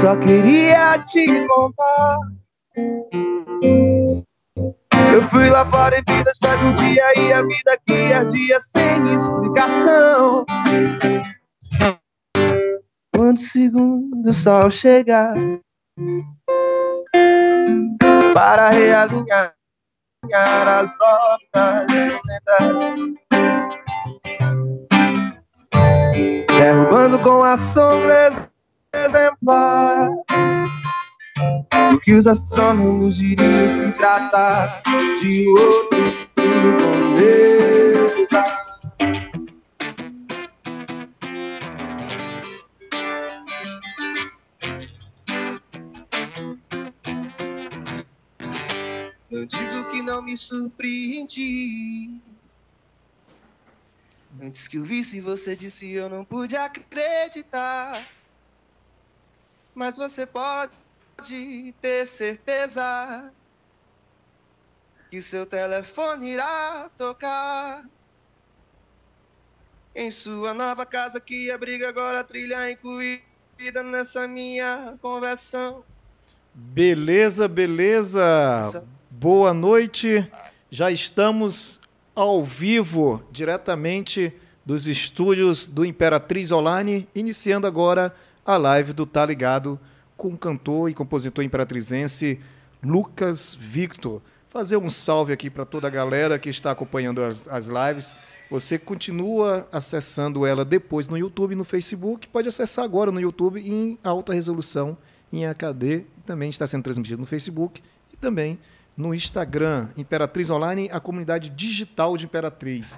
só queria te contar. Eu fui lá fora e vi um dia e a vida que ardia sem explicação. Quando segundo o sol chegar para realinhar as obras derrubando com a sombra exemplar do que os astrônomos diriam se tratar de outro planeta. Eu digo que não me surpreendi. Antes que eu visse você disse eu não pude acreditar. Mas você pode ter certeza que seu telefone irá tocar. Em sua nova casa que abriga agora a trilha incluída nessa minha conversão. Beleza, beleza. Boa noite. Já estamos ao vivo, diretamente dos estúdios do Imperatriz Online, iniciando agora a live do Tá Ligado com o cantor e compositor imperatrizense Lucas Victor. Fazer um salve aqui para toda a galera que está acompanhando as, as lives. Você continua acessando ela depois no YouTube e no Facebook. Pode acessar agora no YouTube em alta resolução, em HD. Também está sendo transmitido no Facebook e também no Instagram, Imperatriz Online, a comunidade digital de Imperatriz.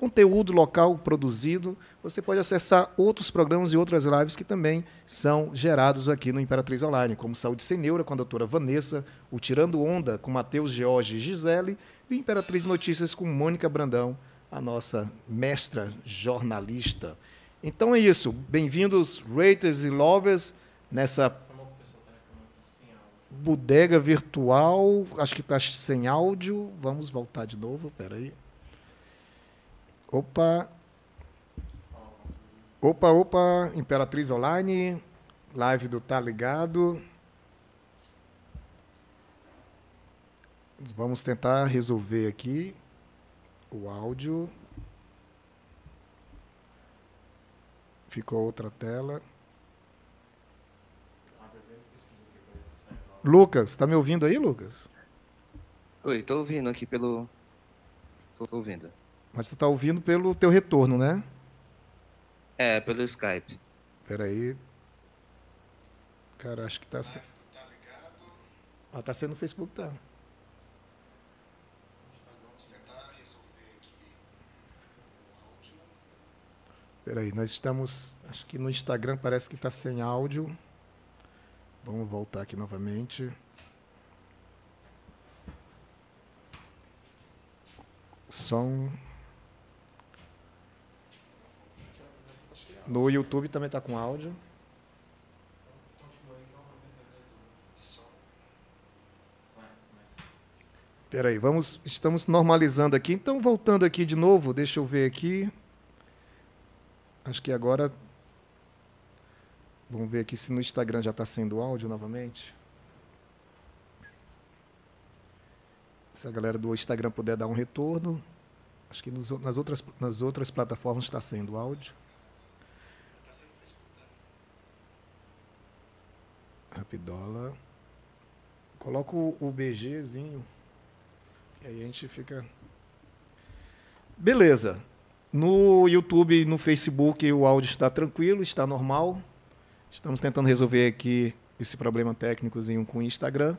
Conteúdo local produzido, você pode acessar outros programas e outras lives que também são gerados aqui no Imperatriz Online, como Saúde Sem Neura com a doutora Vanessa, o Tirando Onda com Matheus George e Gisele e Imperatriz Notícias com Mônica Brandão, a nossa mestra jornalista. Então é isso. Bem-vindos, raters e lovers, nessa bodega virtual, acho que está sem áudio. Vamos voltar de novo, espera aí. Opa. Opa, opa, Imperatriz Online, live do Tá Ligado. Vamos tentar resolver aqui o áudio. Ficou outra tela. Lucas, tá me ouvindo aí, Lucas? Oi, tô ouvindo aqui pelo. Tô ouvindo. Mas tu tá ouvindo pelo teu retorno, né? É, pelo Skype. Peraí. Cara, acho que tá. Se... Tá ligado? Ah, tá sendo no Facebook, tá. Vamos tentar resolver aqui o áudio. Peraí, nós estamos. Acho que no Instagram parece que tá sem áudio. Vamos voltar aqui novamente. Som. No YouTube também está com áudio. Espera aí, vamos, estamos normalizando aqui. Então, voltando aqui de novo, deixa eu ver aqui. Acho que agora Vamos ver aqui se no Instagram já está sendo áudio novamente. Se a galera do Instagram puder dar um retorno. Acho que nos, nas, outras, nas outras plataformas está sendo áudio. O, o BGzinho. E aí a gente fica. Beleza. No YouTube e no Facebook o áudio está tranquilo, está normal. Estamos tentando resolver aqui esse problema técnicozinho com o Instagram.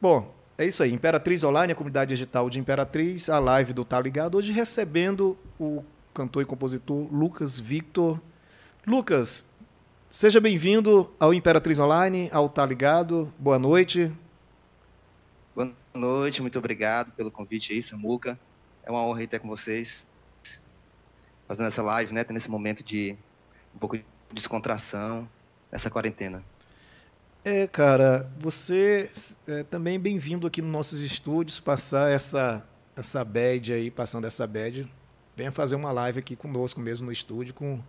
Bom, é isso aí. Imperatriz Online, a comunidade digital de Imperatriz, a live do Tá Ligado. Hoje recebendo o cantor e compositor Lucas Victor. Lucas, seja bem-vindo ao Imperatriz Online, ao Tá Ligado. Boa noite. Boa noite, muito obrigado pelo convite aí, Samuca. É uma honra estar com vocês, fazendo essa live, né? Tendo esse momento de um pouco de descontração nessa quarentena. É, cara, você é também bem-vindo aqui nos nossos estúdios, passar essa, essa bad aí, passando essa bad. Venha fazer uma live aqui conosco mesmo no estúdio, com,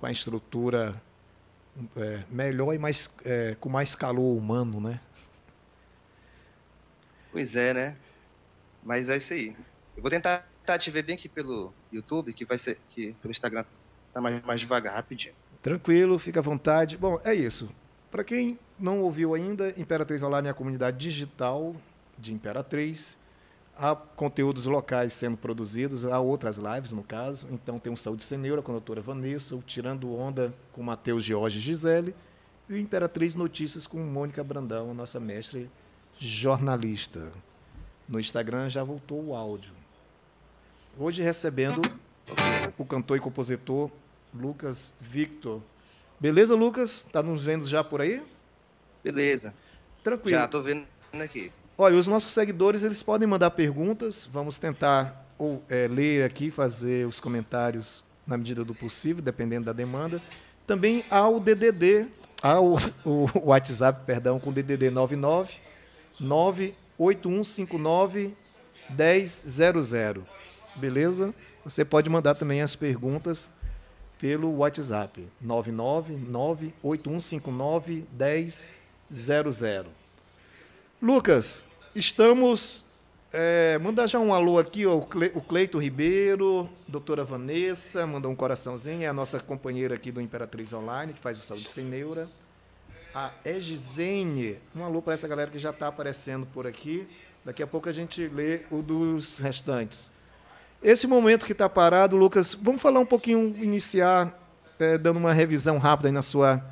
com a estrutura é, melhor e mais, é, com mais calor humano, né? Pois é, né? Mas é isso aí. Eu vou tentar, te ver bem aqui pelo YouTube, que vai ser que pelo Instagram tá mais, mais devagar, rapidinho. Tranquilo, fica à vontade. Bom, é isso. Para quem não ouviu ainda, Imperatriz Online é a comunidade digital de Imperatriz. Há conteúdos locais sendo produzidos, há outras lives, no caso. Então, tem o Saúde Ceneura com a doutora Vanessa, o Tirando Onda com Matheus George Gisele e o Imperatriz Notícias com Mônica Brandão, nossa mestre jornalista. No Instagram já voltou o áudio. Hoje recebendo o cantor e compositor Lucas Victor. Beleza, Lucas? Tá nos vendo já por aí? Beleza. Tranquilo. Já tô vendo aqui. Olha, os nossos seguidores eles podem mandar perguntas. Vamos tentar ou, é, ler aqui, fazer os comentários na medida do possível, dependendo da demanda. Também há o DDD, há o, o WhatsApp, perdão, com DDD 99 98159 1000. Beleza? Você pode mandar também as perguntas pelo WhatsApp 999 8159 1000. Lucas, estamos. É, manda já um alô aqui, ó, o Cleito Ribeiro, doutora Vanessa, manda um coraçãozinho, é a nossa companheira aqui do Imperatriz Online, que faz o Saúde Sem Neura. A Egizene, um alô para essa galera que já está aparecendo por aqui. Daqui a pouco a gente lê o dos restantes. Esse momento que está parado, Lucas, vamos falar um pouquinho, iniciar, é, dando uma revisão rápida aí na sua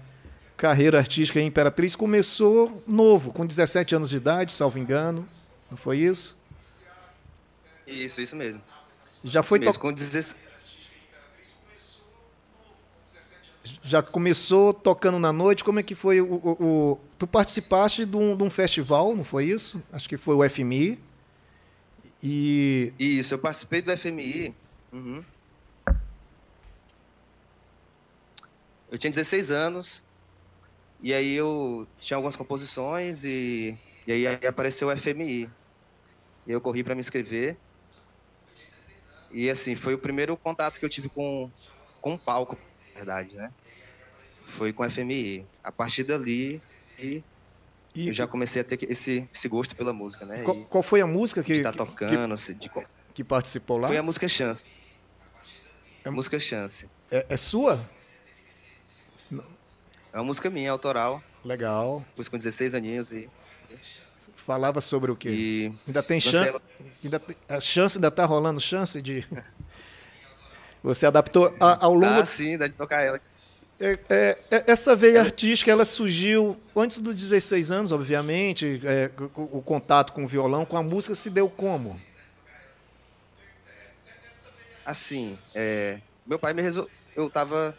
carreira artística em Imperatriz. Começou novo, com 17 anos de idade, salvo engano. Não foi isso? Isso, isso mesmo. Já foi mesmo, com 16... Já começou tocando na noite. Como é que foi o. o, o... Tu participaste de um, de um festival, não foi isso? Acho que foi o FMI. E... Isso, eu participei do FMI. Uhum. Eu tinha 16 anos, e aí eu tinha algumas composições, e, e aí, aí apareceu o FMI. E eu corri para me inscrever. E assim, foi o primeiro contato que eu tive com, com o palco, na verdade, né? Foi com o FMI. A partir dali, e e... Eu já comecei a ter esse, esse gosto pela música, né? Qual, qual foi a música que está tocando, que, de... que participou lá? Foi a música Chance. É música Chance. É, é sua? É uma música minha, autoral. Legal. Pus com 16 aninhos e falava sobre o quê? E... Ainda tem chance? Ainda tem... a chance ainda está rolando chance de você adaptou a, ao longo. Ah, sim, dá de tocar ela. É, é, é, essa veia artística ela surgiu antes dos 16 anos, obviamente. É, o, contato com o violão, com a música se deu como? Assim, é, meu pai me resol... eu tava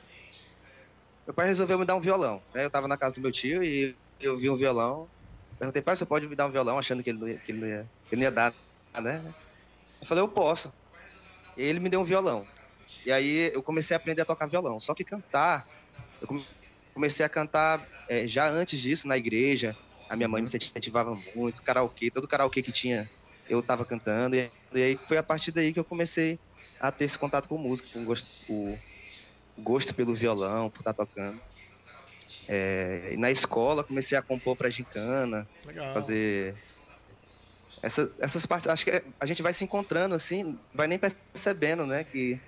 meu pai resolveu me dar um violão. Né? Eu estava na casa do meu tio e eu vi um violão. Perguntei, pai, você pode me dar um violão? Achando que ele não ia, que ele não ia, que ele não ia dar, né? Eu falei, eu posso. E ele me deu um violão. E aí eu comecei a aprender a tocar violão. Só que cantar eu comecei a cantar é, já antes disso na igreja. A minha mãe me incentivava muito, karaokê, todo karaokê que tinha eu estava cantando. E, e, aí foi a partir daí que eu comecei a ter esse contato com música, com o gosto pelo violão, por estar tá tocando. É, e na escola comecei a compor para gincana, Legal. fazer essa, essas partes. Acho que a gente vai se encontrando assim, vai nem percebendo, né, que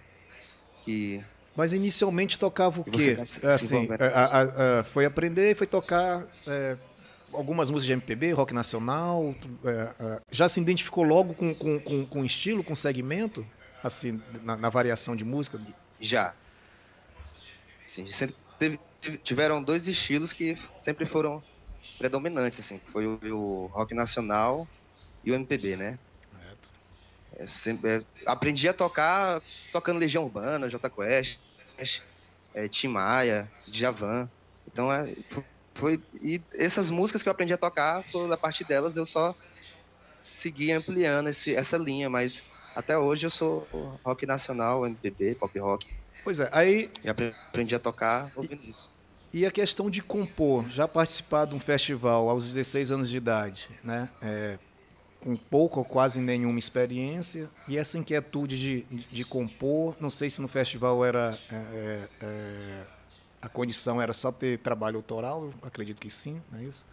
que mas inicialmente tocava o quê? Tá assim, a, a, a, foi aprender e foi tocar é, algumas músicas de MPB, rock nacional. É, é, já se identificou logo com, com, com, com estilo, com segmento? Assim, na, na, variação de música? Já. Sim, teve, tiveram dois estilos que sempre foram predominantes, assim. Foi o, o rock nacional e o MPB, né? É sempre, é, aprendi a tocar tocando Legião Urbana, J Quest, é, Tim Maia, Djavan. Então é, foi e essas músicas que eu aprendi a tocar, foi, a partir delas eu só segui ampliando esse, essa linha, mas até hoje eu sou rock nacional, MPB, pop rock. Pois é, aí e aprendi a tocar ouvindo e, isso. E a questão de compor, já participar de um festival aos 16 anos de idade, né? É, com pouca ou quase nenhuma experiência e essa inquietude de, de compor, não sei se no festival era é, é, é a condição era só ter trabalho autoral, acredito que sim, não é isso?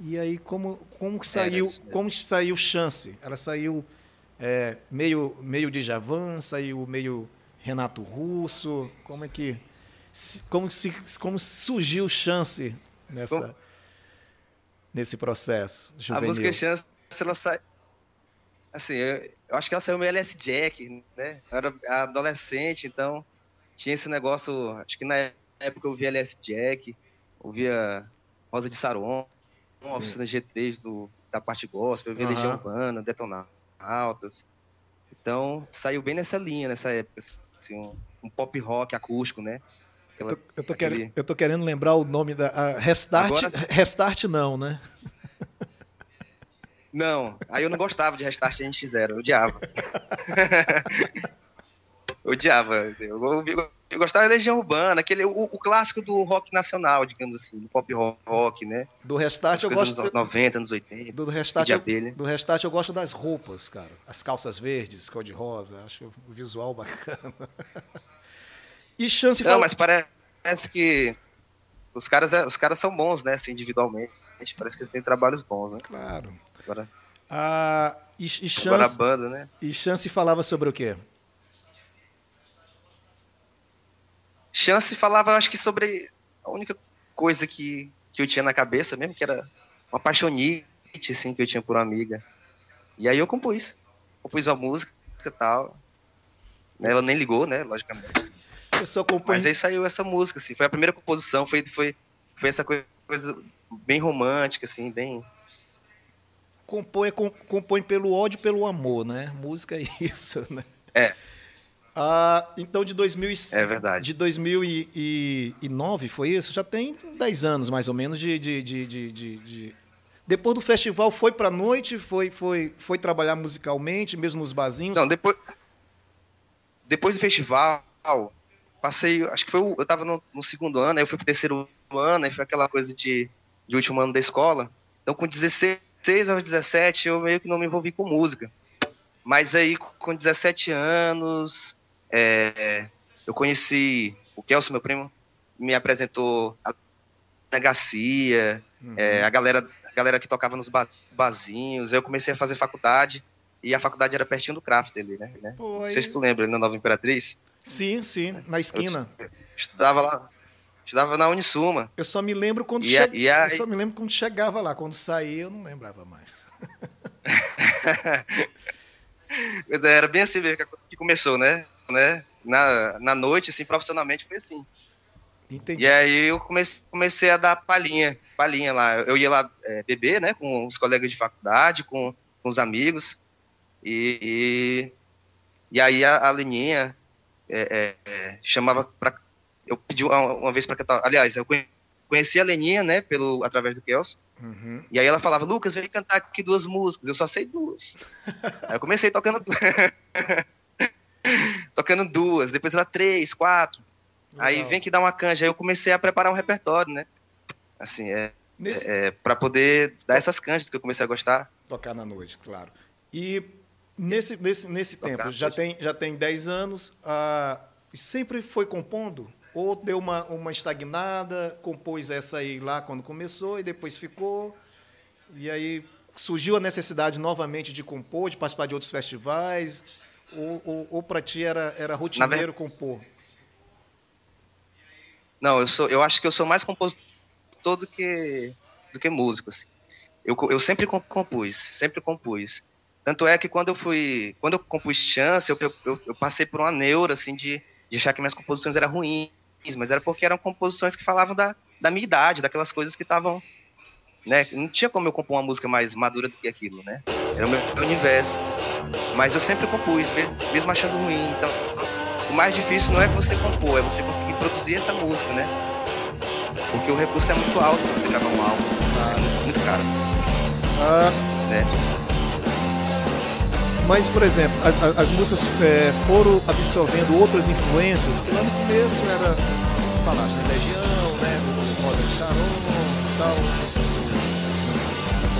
E aí como como saiu como saiu chance? Ela saiu é, meio meio de Javan, saiu meio Renato Russo, como é que como se como surgiu chance nessa como? nesse processo juvenil? A música chance ela sai assim, eu, eu, acho que ela saiu meio LS Jack, né? Eu era adolescente, então tinha esse negócio, acho que na época eu via LS Jack, ouvia Rosa de Saron, uma oficina G3 do, da parte gospel, eu via uhum. Legião Urbana, Detonar Altas. Então, saiu bem nessa linha, nessa época, assim, um, um pop rock acústico, né? Aquela, eu, tô, eu, tô aquele... querendo, eu tô querendo lembrar o nome da. Restart, Agora, Restart não, né? Não, aí eu não gostava de Restart NX0, eu odiava. eu odiava. Assim, eu, eu, eu, gostava da Legião Urbana, aquele, o, o, clássico do rock nacional, digamos assim, do pop rock, né? Do Restart eu gosto... Anos 90, anos 80, do restart, eu, do restart eu gosto das roupas, cara. As calças verdes, cor-de-rosa, acho o visual bacana. e chance... Não, fala... mas parece que os caras, é, os caras são bons, né, assim, individualmente. Parece que eles têm trabalhos bons, né? Claro. Agora, ah, e, e chance, agora a banda, né? E Chance falava sobre o quê? Chance falava, acho que sobre a única coisa que, que eu tinha na cabeça mesmo, que era uma paixonite, assim, que eu tinha por uma amiga. E aí eu compus. Compus uma música e tal. Ela nem ligou, né, logicamente. Compõe... Mas aí saiu essa música, assim. Foi a primeira composição, foi, foi, foi essa coisa bem romântica, assim, bem compõe, compõe pelo ódio e pelo amor, né? Música é isso, né? É. Ah, então, de 2000 é verdade. De 2009, foi isso? Já tem 10 anos, mais ou menos, de... de, de, de, de... Depois do festival, foi para a noite? Foi, foi, foi trabalhar musicalmente, mesmo nos barzinhos? Não, depois, depois do festival, passei... Acho que foi... Eu estava no, no, segundo ano, aí eu fui para o terceiro ano, aí foi aquela coisa de, de último ano da escola. Então, com 16 16 aos 17 eu meio que não me envolvi com música. Mas aí, com 17 anos, é, eu conheci o Kelson, meu primo, me apresentou a Garcia, uhum. é, a, galera, a galera que tocava nos barzinhos. Eu comecei a fazer faculdade, e a faculdade era pertinho do craft dele, né? Não sei se tu lembra, na Nova Imperatriz. Sim, sim, na esquina. Eu estudava lá, Estudava na Unisuma. Eu só me lembro quando e che... a, e a... Eu só me lembro quando chegava lá, quando saía eu não lembrava mais. pois é, era bem assim que começou, né? Né? Na, na noite, assim, profissionalmente foi assim. Entendi. E aí eu comecei, comecei a dar palhinha, palhinha lá. Eu ia lá é, beber, né, com os colegas de faculdade, com, com os amigos. E, e, e aí a, a Leninha é, é, chamava para eu pedi uma, uma vez para cantar. Aliás, eu conheci a Leninha, né, pelo, através do Kelso. Uhum. E aí ela falava, Lucas, vem cantar aqui duas músicas. Eu só sei duas. aí eu comecei tocando. tocando duas, depois ela três, quatro. Legal. Aí vem que dá uma canja. Aí eu comecei a preparar um repertório, né? Assim, é. Nesse... é, é para poder dar essas canjas que eu comecei a gostar. Tocar na noite, claro. E nesse, nesse, nesse tempo, já tem, já tem 10 anos, uh, sempre foi compondo? Ou deu uma, uma estagnada, compôs essa aí lá quando começou e depois ficou. E aí surgiu a necessidade novamente de compor, de participar de outros festivais? Ou, ou, ou para ti era, era rotineiro compor? Não, eu, sou, eu acho que eu sou mais compositor do que, do que músico. Assim. Eu, eu sempre compus, sempre compus. Tanto é que quando eu fui, quando eu compus Chance, eu, eu, eu passei por uma neura, assim, de, de achar que minhas composições eram ruins, mas era porque eram composições que falavam da, da minha idade, daquelas coisas que estavam. Né? Não tinha como eu compor uma música mais madura do que aquilo, né? Era o meu universo. Mas eu sempre compus, mesmo achando ruim. Então, o mais difícil não é você compor, é você conseguir produzir essa música, né? Porque o recurso é muito alto para você gravar um álbum, tá? muito, muito caro. Ah. Né? Mas, por exemplo, as, as músicas é, foram absorvendo outras influências, que lá no começo era, falaste, né, Legião, né, o Roda Sharon e tal,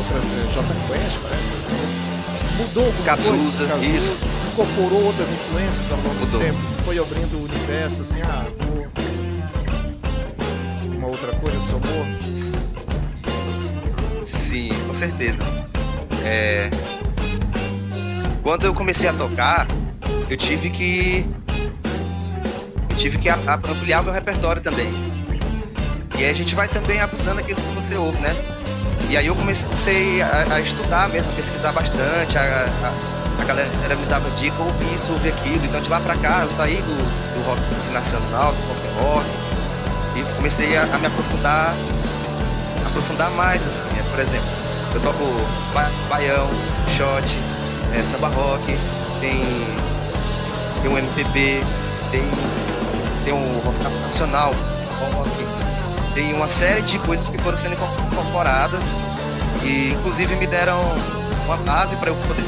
outra, é, J Quest, parece, mudou alguma Cazuza, coisa, isso. incorporou outras influências ao longo mudou. do tempo, foi abrindo o universo, assim, ah, vou alguma outra coisa somou? Sim, com certeza. É... Quando eu comecei a tocar, eu tive que eu tive que ampliar o meu repertório também. E aí a gente vai também abusando aquilo que você ouve, né? E aí eu comecei a, a estudar mesmo, a pesquisar bastante, a, a, a, galera me dava dica, ouvi isso, ouvi aquilo. Então de lá pra cá eu saí do, do rock nacional, do pop rock, e comecei a, a me aprofundar, aprofundar mais, assim, né? por exemplo, eu toco ba baião, shot, é, samba rock, tem, tem um MPB, tem, tem um rock nacional, rock, tem uma série de coisas que foram sendo incorporadas e inclusive me deram uma base para eu poder,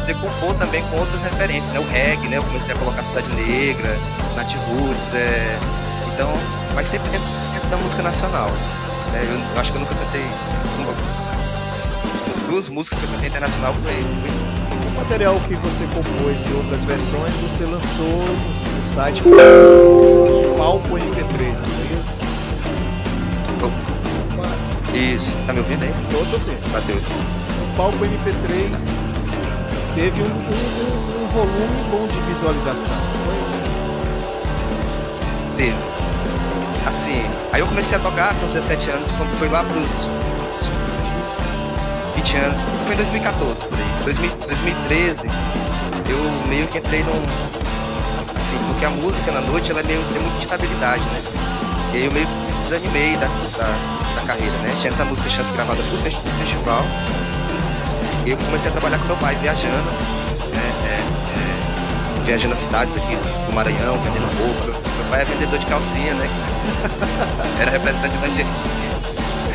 poder compor também com outras referências, né? O reggae, né? Eu comecei a colocar Cidade Negra, Nat Roots, é... então, mas sempre dentro, dentro da música nacional. Né? Eu, eu, acho que eu nunca cantei duas músicas que eu cantei internacional foi, foi... O material que você compôs e outras versões você lançou no site Palco MP3, não é isso? Isso, tá me ouvindo aí? Tô, sim. Bateu. O palco MP3 teve um, um, um, um volume bom de visualização. Teve. Assim, aí eu comecei a tocar com 17 anos, quando foi lá pros 20 anos. Foi em 2014, por aí. 2000, 2013, eu meio que entrei num. Assim, porque a música na noite ela é meio, tem muita instabilidade, né? E aí eu meio que desanimei da, da, da carreira, né? Tinha essa música chance gravada pro festival. E eu comecei a trabalhar com meu pai, viajando, né? é, é, viajando as cidades aqui do Maranhão, vendendo roupa. Meu pai é vendedor de calcinha, né? Era representante da G.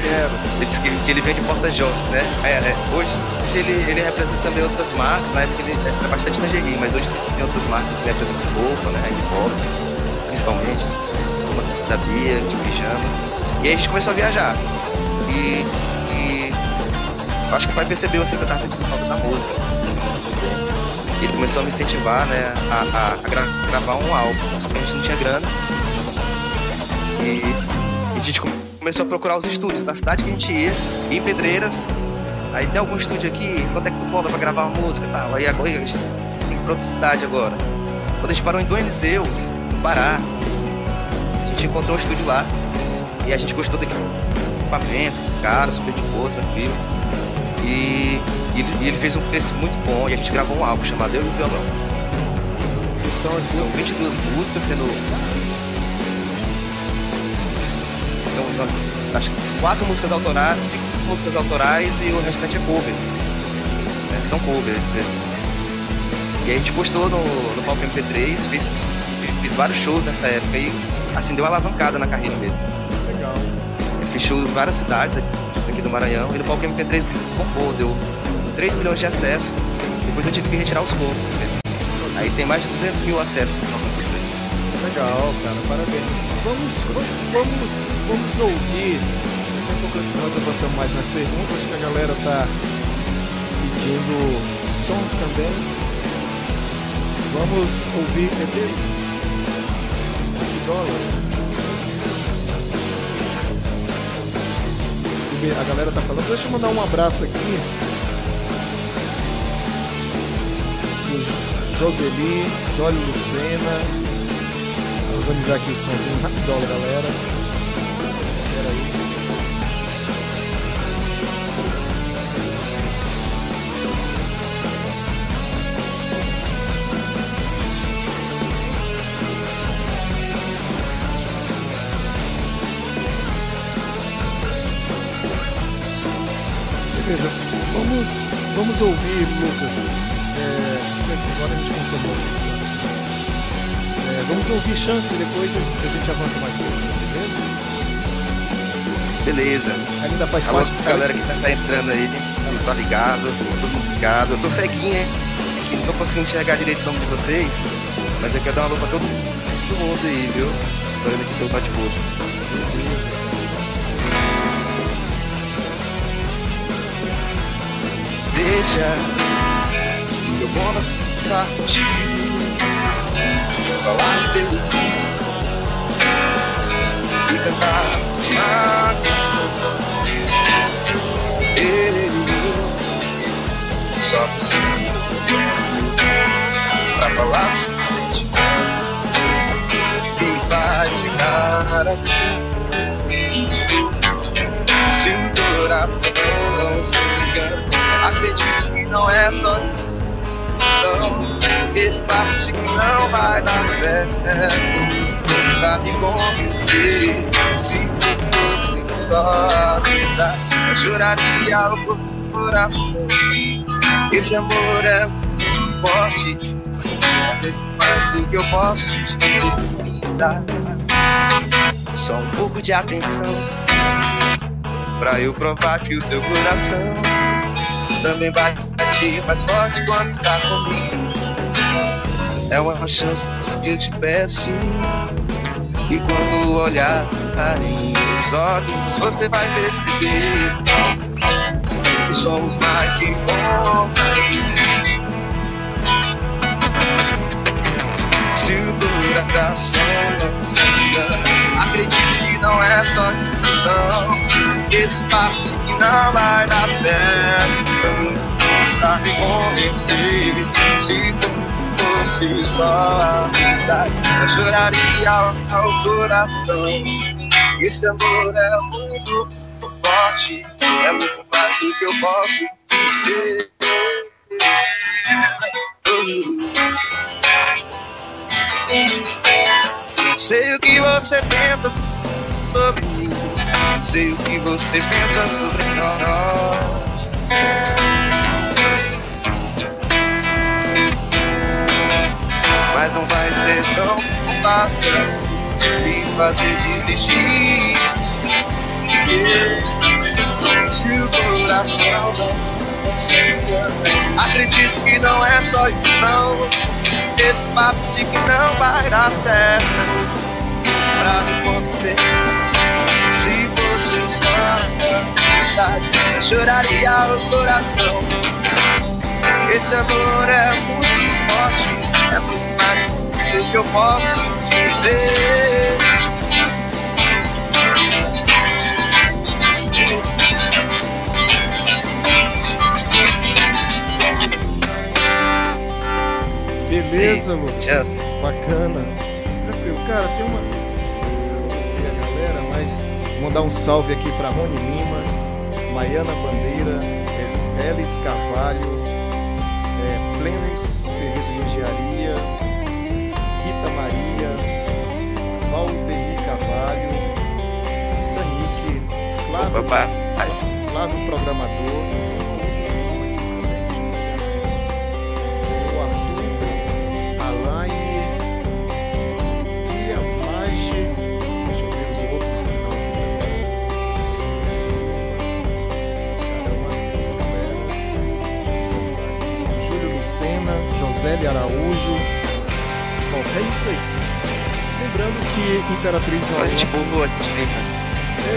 Ele disse que, que ele vende porta-jogos, né? É, é, hoje, hoje ele, ele representa também outras marcas, na época ele era bastante GRI, mas hoje tem outras marcas que representam roupa, né? De principalmente da Bia, de pijama. E aí a gente começou a viajar. E, e acho que o pai percebeu assim que eu tava sentindo falta da música. Ele começou a me incentivar, né, a, a, a gra gravar um álbum. Só que a gente não tinha grana. E, e a gente começou a procurar os estúdios da cidade que a gente ia, em Pedreiras. Aí tem algum estúdio aqui, quanto é que tu cobra pra gravar uma música e tal? Aí agora, a gente, assim, pra outra cidade agora. Quando a gente parou em Dom Eliseu, no Pará, gente encontrou um estúdio lá e a gente gostou do equipamento, cara, super de boa, tranquilo. E, e, ele, e, ele, fez um preço muito bom e a gente gravou um álbum chamado Eu e o Violão. São, são 22 músicas, sendo. São acho que quatro músicas autorais, cinco músicas autorais e o restante é cover. É, são covers. E a gente postou no, no palco MP3, fez, fiz vários shows nessa época e assim, deu uma alavancada na carreira mesmo. Em várias cidades aqui do Maranhão e no palco MP3 compôs, deu 3 milhões de acessos. Depois eu tive que retirar os covers. Aí tem mais de 200 mil acessos no palco MP3. Legal, cara, parabéns. Vamos, vamos, vamos ouvir. Daqui a nós avançamos mais nas perguntas, que a galera tá pedindo som também. Vamos ouvir, Pedro? dólares. A galera tá falando, deixa eu mandar um abraço aqui. Joseli, Dolly Lucena. Vou organizar aqui o somzinho rapidão, galera. Lucas. É, agora a gente confirmou. É, vamos ouvir chance depois a gente avança mais um beleza? Beleza. Ainda faz Alô, parte. galera que tá, tá, entrando aí, tá ligado, todo mundo ligado. Eu tô ceguinho, hein? Aqui não tô conseguindo enxergar direito o nome de vocês, mas eu quero dar uma alô pra todo, mundo aí, viu? Tô indo aqui pelo bate-boca. Deixa eu vou avançar. Contigo falar de acredito que não é só ilusão. Esse papo de que não vai dar certo pra me convencer. Se fosse só amizade, eu juraria o coração. Esse amor é muito forte, mais do que eu posso te dar. Só um pouco de atenção pra eu provar que o teu coração também bate mais forte quando está comigo. É uma chance que eu te peço. E quando olhar em meus olhos, você vai perceber que somos mais que bons Se o coração não se engana, acredite que não é só ilusão. Esse papo de que não vai dar certo, pra me convencer. Se fosse só amizade, eu choraria ao coração. Esse amor é muito forte, é muito mais do que eu posso dizer. Sei o que você pensa sobre mim, sei o que você pensa sobre nós. Mas não vai ser tão fácil assim me fazer desistir. Se o coração não acredito que não é só ilusão. Esse papo de que não vai dar certo pra acontecer. Se fosse só eu choraria o coração. Esse amor é muito forte, é muito que eu posso dizer. Beleza, Lucas. Bacana. Tranquilo. Cara, tem uma. a galera, mas vou mandar um salve aqui para Rony Lima, Maiana Bandeira, Elis Carvalho, é, Plenos Serviço de Engenharia, Maria, Valdemir Carvalho, Sanique, Flávio, Opa, Flávio Programador. o Arthur, Alaine e a Faixe. Deixa eu ver os outros que estão aqui. Júlio Lucena, Josélia Araújo. É isso aí. Lembrando que Imperatriz Só gente boa, gente fina. é,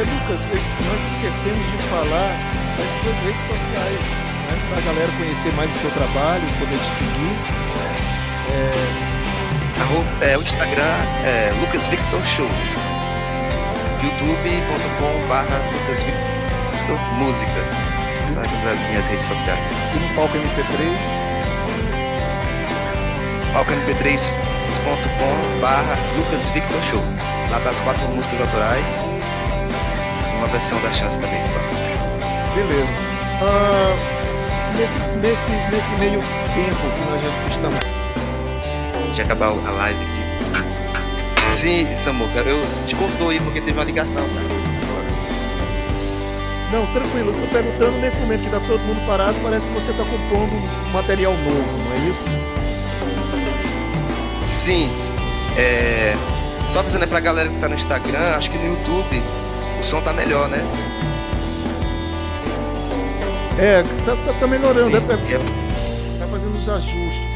Lucas, nós esquecemos de falar das suas redes sociais, né? Para a galera conhecer mais o seu trabalho, poder te seguir. Arro- É, o Instagram é Lucas Victor Show. youtube.com.br Lucas Victor Música. São essas as minhas redes sociais. E no palco MP3, palcomp3.com.br Lucas Victor Show. Lá tá as quatro músicas autorais. Uma versão da chance também. beleza. Ah, nesse, nesse, nesse meio tempo que nós já estamos. Deixa eu acabar a live aqui. Sim, Samuca, eu te cortou aí porque teve uma ligação, cara. Não, tranquilo, eu tô perguntando nesse momento que tá todo mundo parado, parece que você tá compondo material novo, não é isso? Sim. É... Só avisando aí pra galera que tá no Instagram, acho que no YouTube o som tá melhor, né? É, tá, tá, tá melhorando, Sim, é, é, é- tá fazendo os ajustes.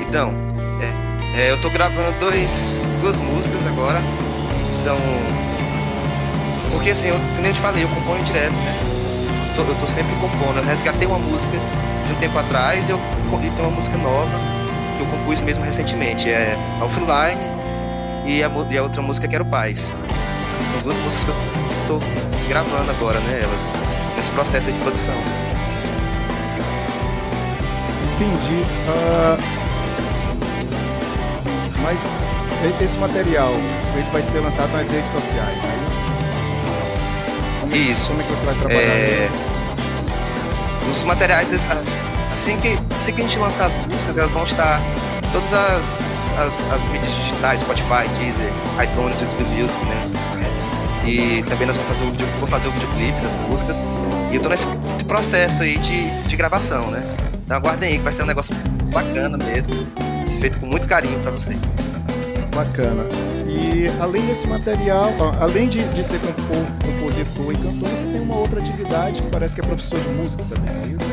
Então, é, é, eu tô gravando dois, duas músicas agora. São. Porque assim, eu, como eu te falei, eu componho direto, né? Tô- eu tô sempre compondo. Eu resgatei uma música tempo atrás eu, e tem uma música nova. que eu compus mesmo recentemente. É Offline e a, e a outra música que era o Paz. São duas músicas que eu estou gravando agora, né? Elas nesse processo de produção. Entendi. Uh, mas esse material ele vai ser lançado nas redes sociais, é isso? Como, isso. Como é que você vai trabalhar? É... Os materiais, assim que, assim que a gente lançar as músicas, elas vão estar em todas as, as, as mídias digitais, Spotify, Deezer, iTunes, YouTube Music, né? E também nós vamos fazer o vou fazer o videoclipe das músicas. E eu tô nesse processo aí de, de gravação, né? Então aguardem aí que vai ser um negócio bacana mesmo. Feito com muito carinho para vocês. Bacana. E além desse material, além de, de ser compor, compositor e cantor, você tem uma outra atividade que parece que é professor de música também, é isso?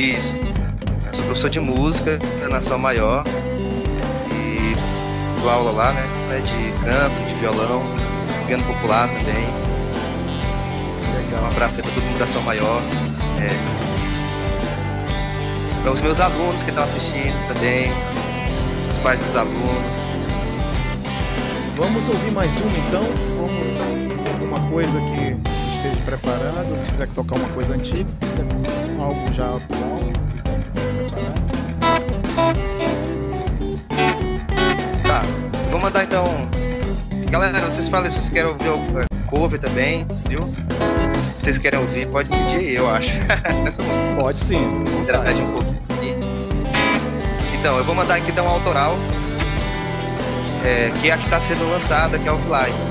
Isso. Eu sou professor de música na Nação Maior e dou aula lá, né? De canto, de violão, piano popular também. Legal. Um abraço aí pra todo mundo da Nação Maior. É, para os meus alunos que estão assistindo também, os pais dos alunos. Vamos ouvir mais uma então? Vamos alguma coisa que se quiser tocar uma coisa antiga, se quiser algo já atual, Tá, vou mandar então. Galera, vocês falam se vocês querem ouvir o cover também, viu? Se vocês querem ouvir, pode pedir, eu acho. pode sim. Estratégia um pouquinho. Então, eu vou mandar aqui dar um autoral, é, que é a que está sendo lançada, que é offline.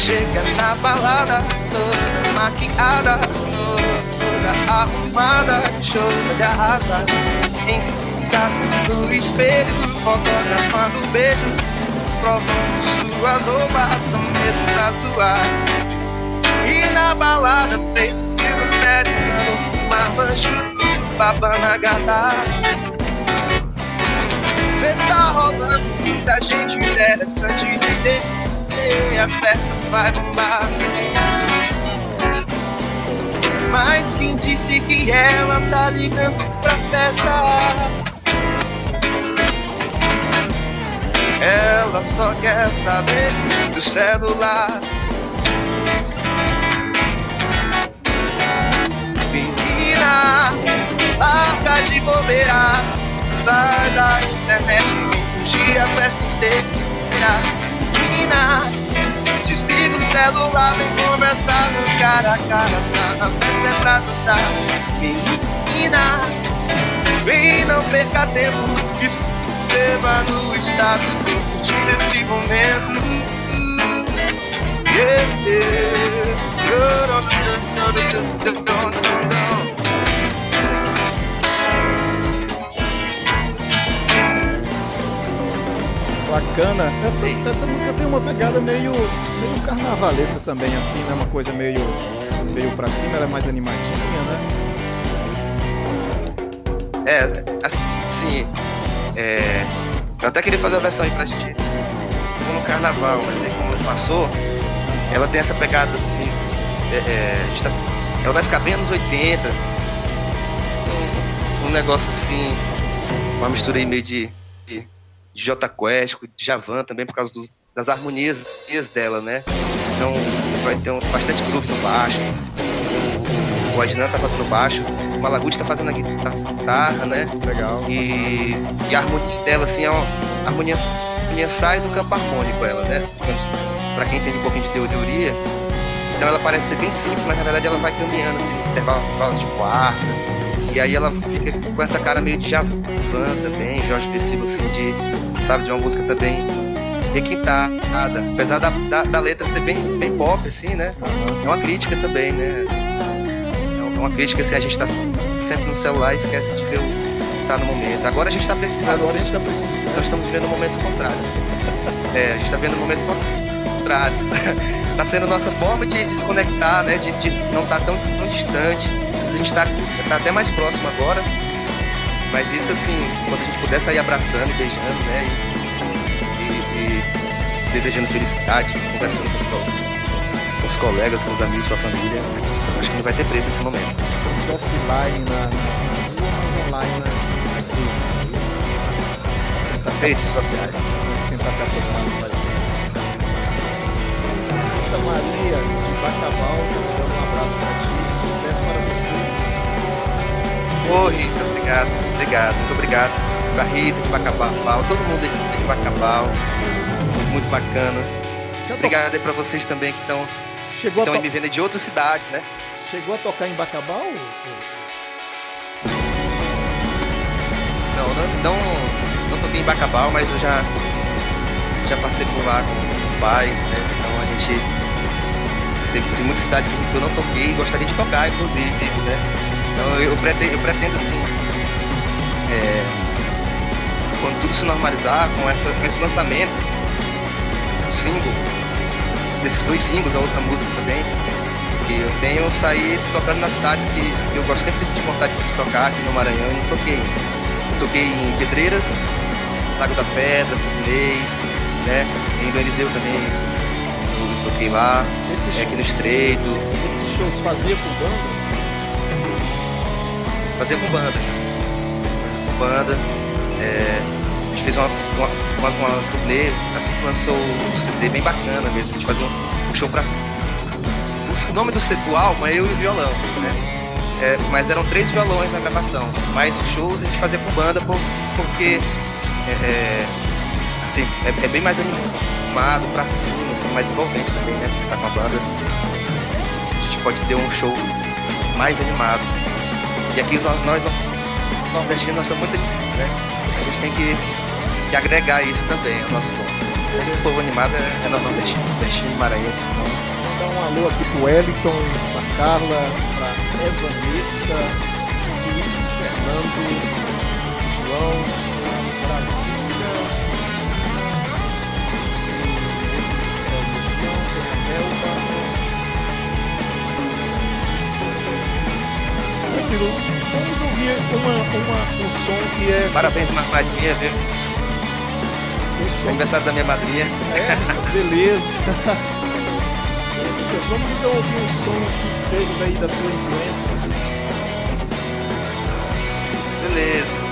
Chega na balada, toda maquiada, toda arrumada, show de arrasa. Em casa no espelho, fotografando beijos, provando suas roupas, no mesmo pra zoar. E na balada, feito América, os marmanjos, babando a gata. Festa rolando, muita gente interessante de. A festa vai bombar. Mas quem disse que ela tá ligando pra festa? Ela só quer saber do celular. larga de bobeiras, sai da internet, fugir a festa inteira. Menina, celular, vem conversar no cara a cara, tá? Festa é pra dançar. Menina, vem não perca tempo, escreva no status, tô curtindo esse momento. Yeah, yeah. Bacana. Essa, essa música tem uma pegada meio, meio carnavalesca também, assim, né? Uma coisa meio, meio pra cima, ela é mais animadinha, né? É, assim, é, eu até queria fazer a versão aí pra gente, como carnaval, mas aí como passou, ela tem essa pegada assim, é, é, tá, ela vai ficar bem anos 80, um, um negócio assim, uma mistura aí meio de de J Quest, de Javan também por causa dos, das harmonias dela, né? Então vai ter um, bastante groove no baixo. O Adnan tá fazendo baixo, o Malaguti tá fazendo a guitarra, né? Legal. E, e a harmonia dela, assim, é uma harmonia, harmonia sai do campo harmônico, ela, né? Para quem entende um pouquinho de teoria, então ela parece ser bem simples, mas na verdade ela vai caminhando assim, nos intervalos de quarta. E aí ela fica com essa cara meio de Javan também, Jorge Vecilo, assim, de sabe? De uma música também requintada, apesar da, da, da, letra ser bem, bem pop, assim, né? É uma crítica também, né? É uma crítica assim, a gente tá sempre no celular e esquece de ver o que tá no momento. Agora a gente tá precisando. Agora a gente tá precisando. Nós estamos vivendo um momento contrário. É, a gente tá vendo um momento contrário. tá sendo nossa forma de se conectar, né? De, de não estar tá tão, tão distante. A gente tá, tá até mais próximo agora mas isso assim, quando a gente puder sair abraçando e beijando, né? E, e, e desejando felicidade, conversando com os, com os colegas, com os amigos, com a família. Acho que não vai ter preço nesse momento. Estamos offline na, na rua, mas online nas, redes. Nas redes sociais. Tentar se aproximar mais menos. Rita Maria de Bacabal, um abraço para ti, para você. Ô Rita, obrigado, obrigado, muito obrigado. Pra Rita de Bacabal, todo mundo de Bacabal, muito bacana. Obrigado aí pra vocês também que estão estão to... me vendo de outra cidade, né? Chegou a tocar em Bacabal? Não, não, não, não toquei em Bacabal, mas eu já, já passei por lá com o pai, né? Então a gente tem, tem muitas cidades que eu não toquei e gostaria de tocar, inclusive, né? Então eu pretendo, eu pretendo assim, é, quando tudo se normalizar, com, essa, com esse lançamento do single, desses dois singles, a outra música também, que eu tenho sair tocando nas cidades que eu gosto sempre de vontade de tocar aqui no Maranhão e não toquei. Eu toquei em Pedreiras, Lago da Pedra, Santinês, né? Em Eliseu também toquei lá, é, aqui no Estreito. Esses shows fazia com banda? Fazia com banda. Fazia com banda. É, gente fez uma, uma, uma, uma turnê, assim que lançou um CD bem bacana mesmo. A gente fazia um, um show pra. O nome do, do álbum é Eu e o Violão, né? É, mas eram três violões na gravação. Mas os shows a gente fazia com banda por, porque é, é, assim, é, é, bem mais animado pra cima, assim, mais envolvente também, né? Você tá com a banda. A gente pode ter um show mais animado. E aqui nós, nós nordestinos nós somos muito né? A gente tem que que agregar isso também ao nosso som. Esse povo animado é, é nordestino, nordestino maranhense. Então. Mandar um alô aqui pro Wellington, pra Carla, pra Evanessa, Luiz Fernando, João, Brasília, Vamos ouvir uma, uma, um som que é. Parabéns, Marmadinha, viu? som... Aniversário da minha madrinha. É, beleza. Vamos então ouvir um som que seja daí da sua influência. Beleza.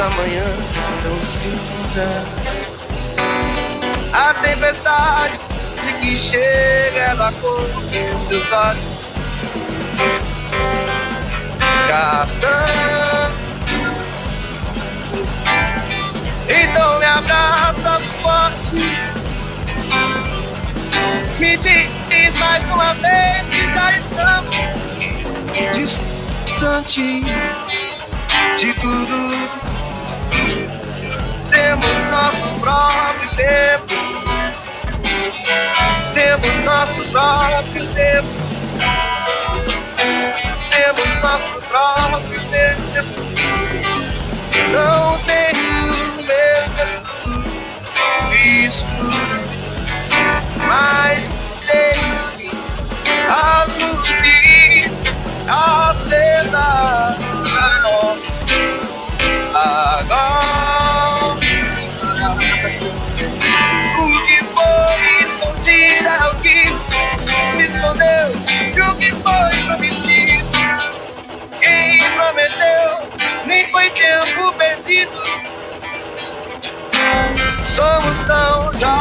Nessa manhã tão cinza. A tempestade de que chega ela com seus olhos castanhos então me abraça forte. Me diz mais uma vez que já estamos distantes de tudo. Temos nosso próprio tempo. Temos nosso próprio tempo. Temos nosso próprio tempo. Não tenho medo escuro, mas deixe as luzes acesas. Agora, que se escondeu, e o que foi prometido. Quem prometeu nem foi tempo perdido. Somos tão jovens,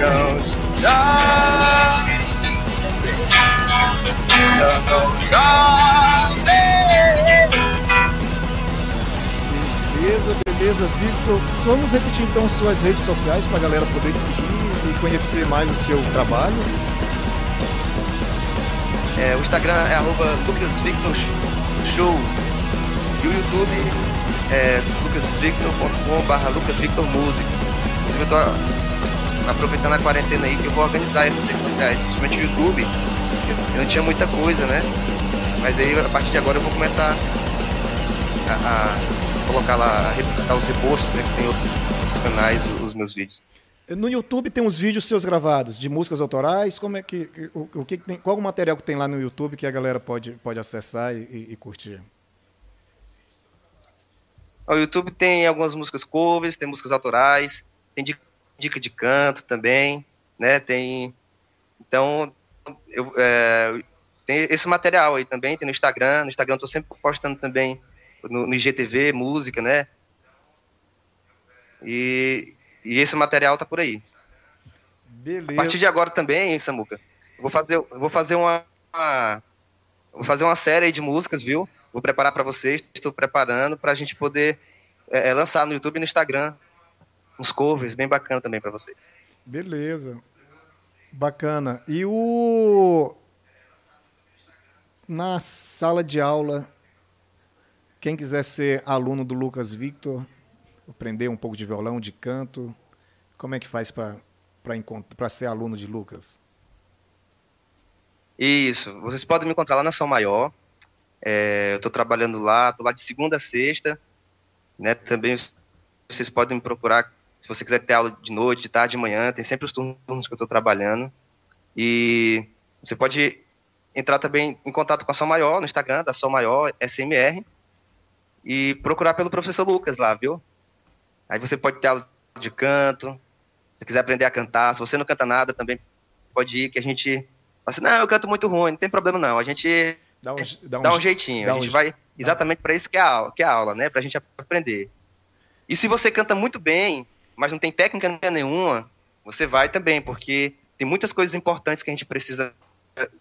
tão jovens, tão jovens. Beleza, beleza, Victor. Vamos repetir então suas redes sociais para a galera poder te seguir e conhecer mais o seu trabalho. É, o Instagram é arroba lucasvictorshow e o YouTube é lucasvictor.com.br lucasvictormusic. Inclusive eu aproveitando a quarentena aí que eu vou organizar essas redes sociais, principalmente o YouTube. Eu não tinha muita coisa, né? Mas aí a partir de agora eu vou começar a, a colocar lá, replicar os repostos, né? Que tem outros canais, os meus vídeos. No YouTube tem uns vídeos seus gravados de músicas autorais. Como é que o, o que tem? Qual o material que tem lá no YouTube que a galera pode, pode acessar e, e curtir? O YouTube tem algumas músicas covers, tem músicas autorais, tem dica de canto também, né? Tem então eu, é, tem esse material aí também, tem no Instagram. No Instagram eu tô sempre postando também no, no IGTV, música, né? E, e esse material tá por aí. Beleza. A partir de agora também, Samuca, eu vou fazer, vou fazer uma, uma vou fazer uma série de músicas, viu? Vou preparar para vocês, estou preparando para a gente poder é, é, lançar no YouTube e no Instagram uns covers bem bacana também para vocês. Beleza. Bacana. E o na sala de aula, quem quiser ser aluno do Lucas Victor, aprender um pouco de violão, de canto, como é que faz para ser aluno de Lucas? Isso, vocês podem me encontrar lá na São Maior, é, eu estou trabalhando lá, estou lá de segunda a sexta. Né? Também vocês podem me procurar se você quiser ter aula de noite, de tarde, de manhã. Tem sempre os turnos que eu estou trabalhando. E você pode entrar também em contato com a Som Maior no Instagram, da Som Maior SMR, e procurar pelo professor Lucas lá, viu? Aí você pode ter aula de canto, se quiser aprender a cantar. Se você não canta nada, também pode ir, que a gente. Assim, não, eu canto muito ruim, não tem problema não. A gente Dá um, dá um, dá um jeitinho. Dá a gente um... vai exatamente para isso que é a aula, que é a aula, né? Para a gente aprender. E se você canta muito bem, mas não tem técnica nenhuma, você vai também, porque tem muitas coisas importantes que a gente precisa,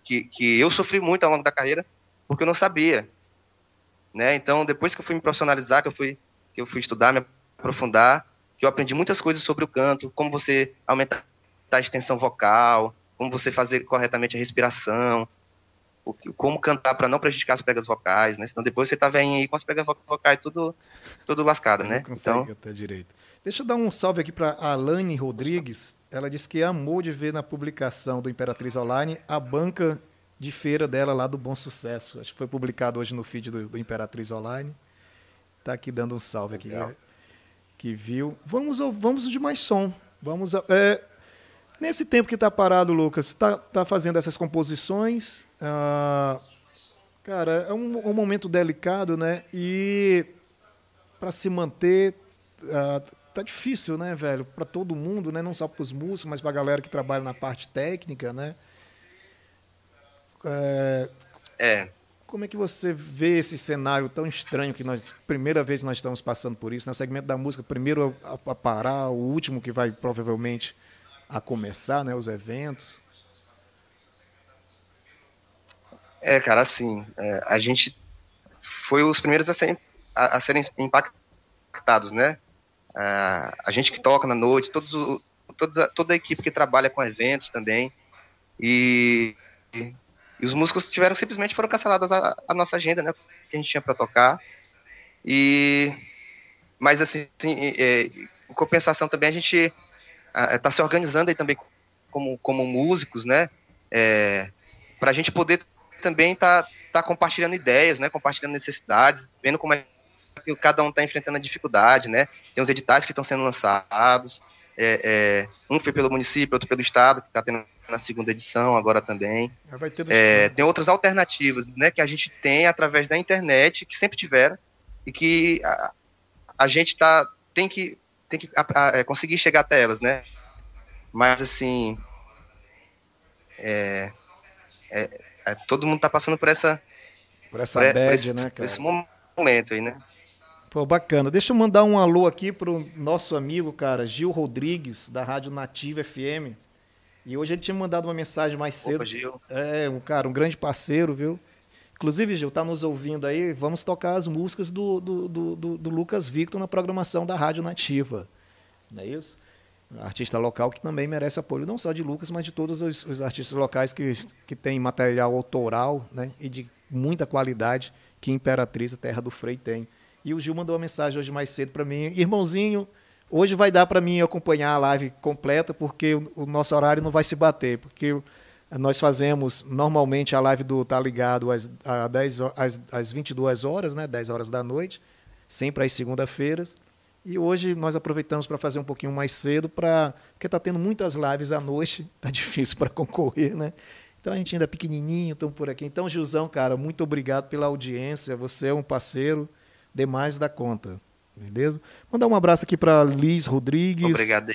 que, que eu sofri muito ao longo da carreira, porque eu não sabia, né? Então, depois que eu fui me profissionalizar, que eu fui, que eu fui estudar, me aprofundar, que eu aprendi muitas coisas sobre o canto, como você aumentar a extensão vocal, como você fazer corretamente a respiração, como cantar para não prejudicar as pregas vocais, né? Senão depois você tá vendo aí com as pregas vocais tudo, tudo lascada, né? então... até direito. Deixa eu dar um salve aqui para Alane Rodrigues. Ela disse que amou de ver na publicação do Imperatriz Online a banca de feira dela lá do Bom Sucesso. Acho que foi publicado hoje no feed do, do Imperatriz Online. Tá aqui dando um salve Legal. aqui. Que viu. Vamos, vamos de mais som. Vamos. É, nesse tempo que está parado, Lucas, está tá fazendo essas composições ah, cara, é um, um, momento delicado, né? E para se manter ah, tá difícil, né, velho? Para todo mundo, né? Não só para os músicos, mas para a galera que trabalha na parte técnica, né? É, é. Como é que você vê esse cenário tão estranho que nós, primeira vez nós estamos passando por isso, no né? segmento da música, primeiro a, a parar, o último que vai provavelmente a começar, né, os eventos. É, cara, assim, é, a gente foi os primeiros a, ser, a, a serem impactados, né? A, a gente que toca na noite, todos, todos toda a equipe que trabalha com eventos também, e, e, e os músicos tiveram simplesmente foram canceladas a, a, nossa agenda, né? Que a gente tinha para tocar. E mas assim, assim é, em compensação também a gente está se organizando aí também como, como músicos, né? É, para a gente poder também estar tá, tá compartilhando ideias, né? Compartilhando necessidades, vendo como é que cada um está enfrentando a dificuldade, né? Tem os editais que estão sendo lançados, é, é, um foi pelo município, outro pelo estado, que está tendo na segunda edição agora também. É, tem outras alternativas, né? Que a gente tem através da internet, que sempre tiveram e que a, a gente tá tem que tem que a, a, é, conseguir chegar até elas, né? Mas assim, é, é, é todo mundo está passando por essa por essa por, bad, por esse, né, cara? Por esse momento aí, né? Pô, bacana. Deixa eu mandar um alô aqui pro nosso amigo, cara, Gil Rodrigues, da Rádio Nativa FM. E hoje ele tinha mandado uma mensagem mais cedo. Opa, Gil. É, um cara, um grande parceiro, viu? Inclusive, Gil, tá nos ouvindo aí, vamos tocar as músicas do, do, do, do, Lucas Victor na programação da Rádio Nativa. Não é isso? artista local que também merece apoio, não só de Lucas, mas de todos os, os artistas locais que, que têm material autoral né, e de muita qualidade que Imperatriz, a Terra do Frei, tem. E o Gil mandou uma mensagem hoje mais cedo para mim. Irmãozinho, hoje vai dar para mim acompanhar a live completa, porque o, nosso horário não vai se bater, porque nós fazemos normalmente a live do Tá Ligado às, às, às 22 horas, né, 10 horas da noite, sempre às segunda-feiras. E hoje nós aproveitamos para fazer um pouquinho mais cedo, pra, porque está tendo muitas lives à noite, está difícil para concorrer, né? Então a gente ainda é pequenininho, estamos por aqui. Então, Gilzão, cara, muito obrigado pela audiência. Você é um parceiro demais da conta. Beleza? Mandar um abraço aqui para Liz Rodrigues. Obrigado.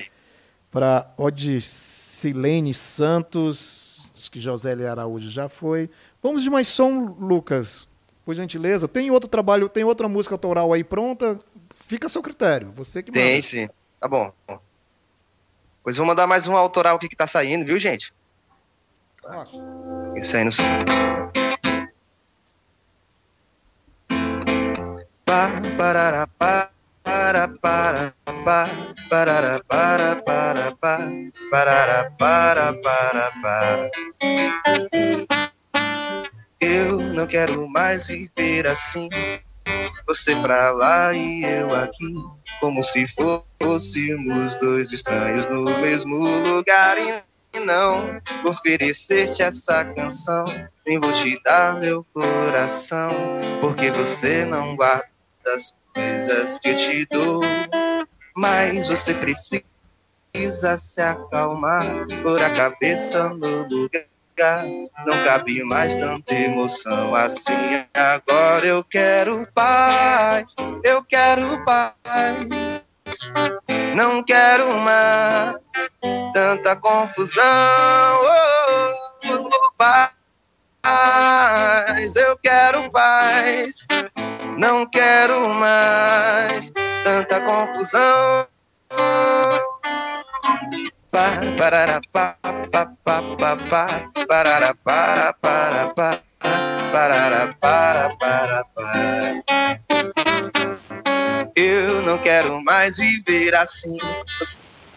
Para Odicilene Santos, que Josélia Araújo já foi. Vamos de mais som, Lucas. Por gentileza. Tem outro trabalho, tem outra música autoral aí pronta? Fica a seu critério. Você que manda. Tem, sim. Tá bom. Pois vou mandar mais um autoral aqui que tá saindo, viu, gente? Isso aí no parará, para, para, para, para, para, para, para. Eu não quero mais viver assim. Você pra lá e eu aqui, como se fôssemos dois estranhos no mesmo lugar. E não oferecer-te essa canção, nem vou te dar meu coração, porque você não guarda das coisas que te dou. Mas você precisa se acalmar, pôr a cabeça no lugar. Não cabe mais tanta emoção assim. Agora eu quero paz, eu quero paz. Não quero mais tanta confusão. Oh, oh, oh, paz, eu quero paz. Não quero mais tanta confusão. Pa, parará, pa, pa, pa, pa, pa, parará, para, para, para, para, para. Eu não quero mais viver assim.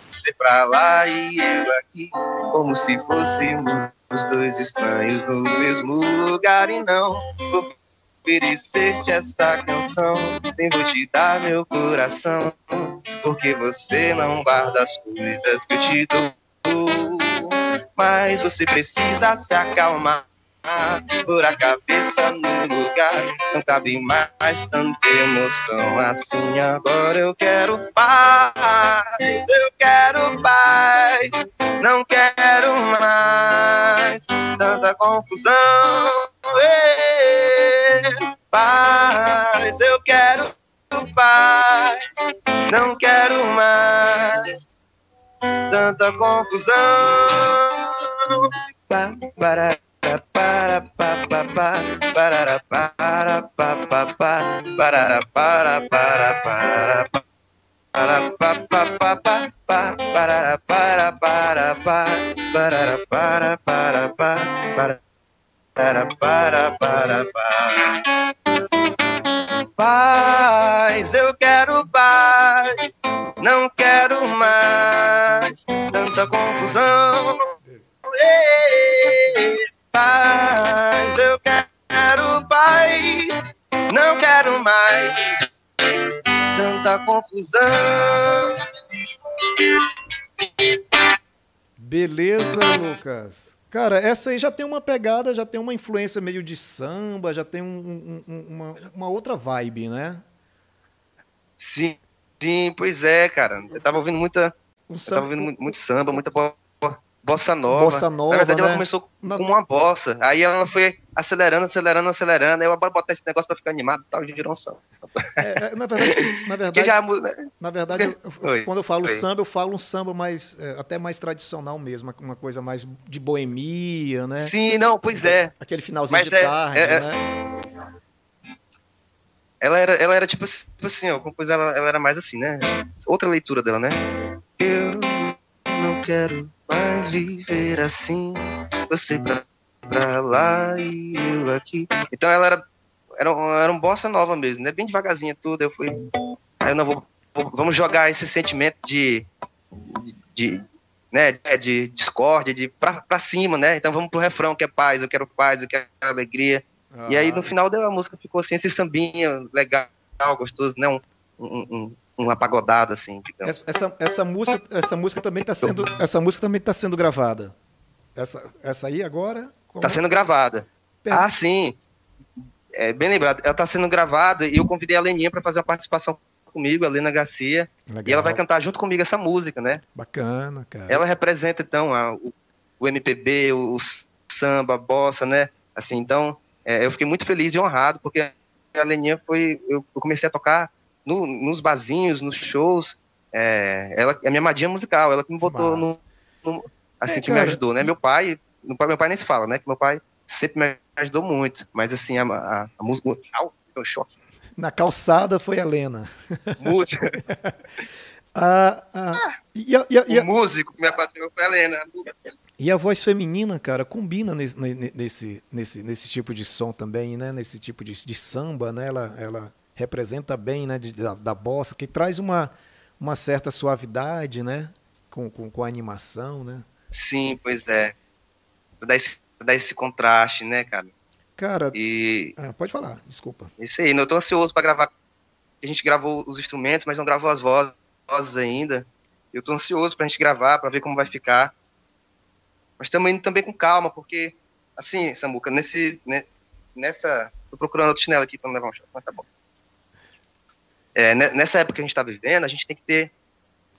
Você pra lá e eu aqui, como se fôssemos os dois estranhos no mesmo lugar e não vou oferecer-te essa canção, nem vou te dar meu coração, porque você não guarda as coisas que eu te dou. Mas você precisa se acalmar, pôr a cabeça no lugar. Não cabe mais tanta emoção assim. Agora eu quero paz, eu quero paz. Não quero mais tanta confusão paz, eu quero paz, não quero mais tanta confusão. Pa, para, para, para, para, para, para, para, para, para, para, para, para, para pa pa pa pa pa para para para pa para para para pa para para para para para paz, eu quero paz, não quero mais tanta confusão. Paz, eu quero paz, não quero mais tanta confusão. Beleza, Lucas. Cara, essa aí já tem uma pegada, já tem uma influência meio de samba, já tem um, um, uma, uma outra vibe, né? Sim, sim, pois é, cara. Eu tava ouvindo muita. Um samba, eu tava ouvindo muito, muito samba, muita bossa nova. Bossa nova. Na verdade, né? ela começou com uma bossa. Aí ela foi acelerando, acelerando, acelerando. Aí eu bora botar esse negócio pra ficar animado e tal, de virou um samba. É, é, na verdade, na verdade, já, na verdade eu, quando eu falo Oi. samba, eu falo um samba mais, é, até mais tradicional mesmo, uma coisa mais de boemia, né? Sim, não, pois é. Aquele finalzinho Mas de é, tarde, é, né? Ela era, ela era tipo, tipo assim, ó, compôs ela, ela era mais assim, né? Outra leitura dela, né? Eu não quero mais viver assim, você pra, pra lá e eu aqui. Então ela era, era, era um bossa nova mesmo, né? Bem devagarzinha tudo. Eu fui. Aí eu não vou, vou. Vamos jogar esse sentimento de. de, de né, de discórdia, de pra, pra cima, né? Então vamos pro refrão, que é paz, eu quero paz, eu quero alegria. Ah. E aí no final a música ficou assim, esse sambinha legal, gostoso, né? Um, um, um, um apagodado assim, digamos. Essa, essa música, essa música também está sendo, essa música também tá sendo gravada. Essa, essa aí agora? Está sendo gravada. Ah, sim. É, bem lembrado. Ela está sendo gravada e eu convidei a Leninha para fazer uma participação comigo, a Lena Garcia. Legal. E ela vai cantar junto comigo essa música, né? Bacana, cara. Ela representa, então, a, o, o, MPB, o, o, samba, a bossa, né? Assim, então, é, eu fiquei muito feliz e honrado, porque a Leninha foi. Eu, eu comecei a tocar no, nos barzinhos, nos shows. É, ela é minha madrinha musical, ela que me botou no, no, assim, é, que me ajudou, né? Meu pai, meu pai, meu pai nem se fala, né? Que meu pai sempre me ajudou muito, mas assim, a, a, a música. Au, choque. Na calçada foi a Lena. Música. ah, ah, e, a, e, a, e a, o músico que me apatrou foi a Lena. E a voz feminina, cara, combina nesse, nesse, nesse, nesse tipo de som também, né? Nesse tipo de, de samba, né? Ela, ela representa bem, né, de, da, da bossa, que traz uma, uma certa suavidade, né, com, com, com a animação, né? Sim, pois é. Dá esse, dá esse contraste, né, cara? Cara, e... Ah, pode falar, desculpa. Isso aí, eu tô ansioso para gravar. A gente gravou os instrumentos, mas não gravou as vozes ainda. Eu tô ansioso pra gente gravar, para ver como vai ficar. Mas estamos indo também com calma, porque, assim, Samuca, nesse, né, nessa... Tô procurando outro chinelo aqui para não levar um choque, mas tá bom é, nessa época que a gente está vivendo, a gente tem que ter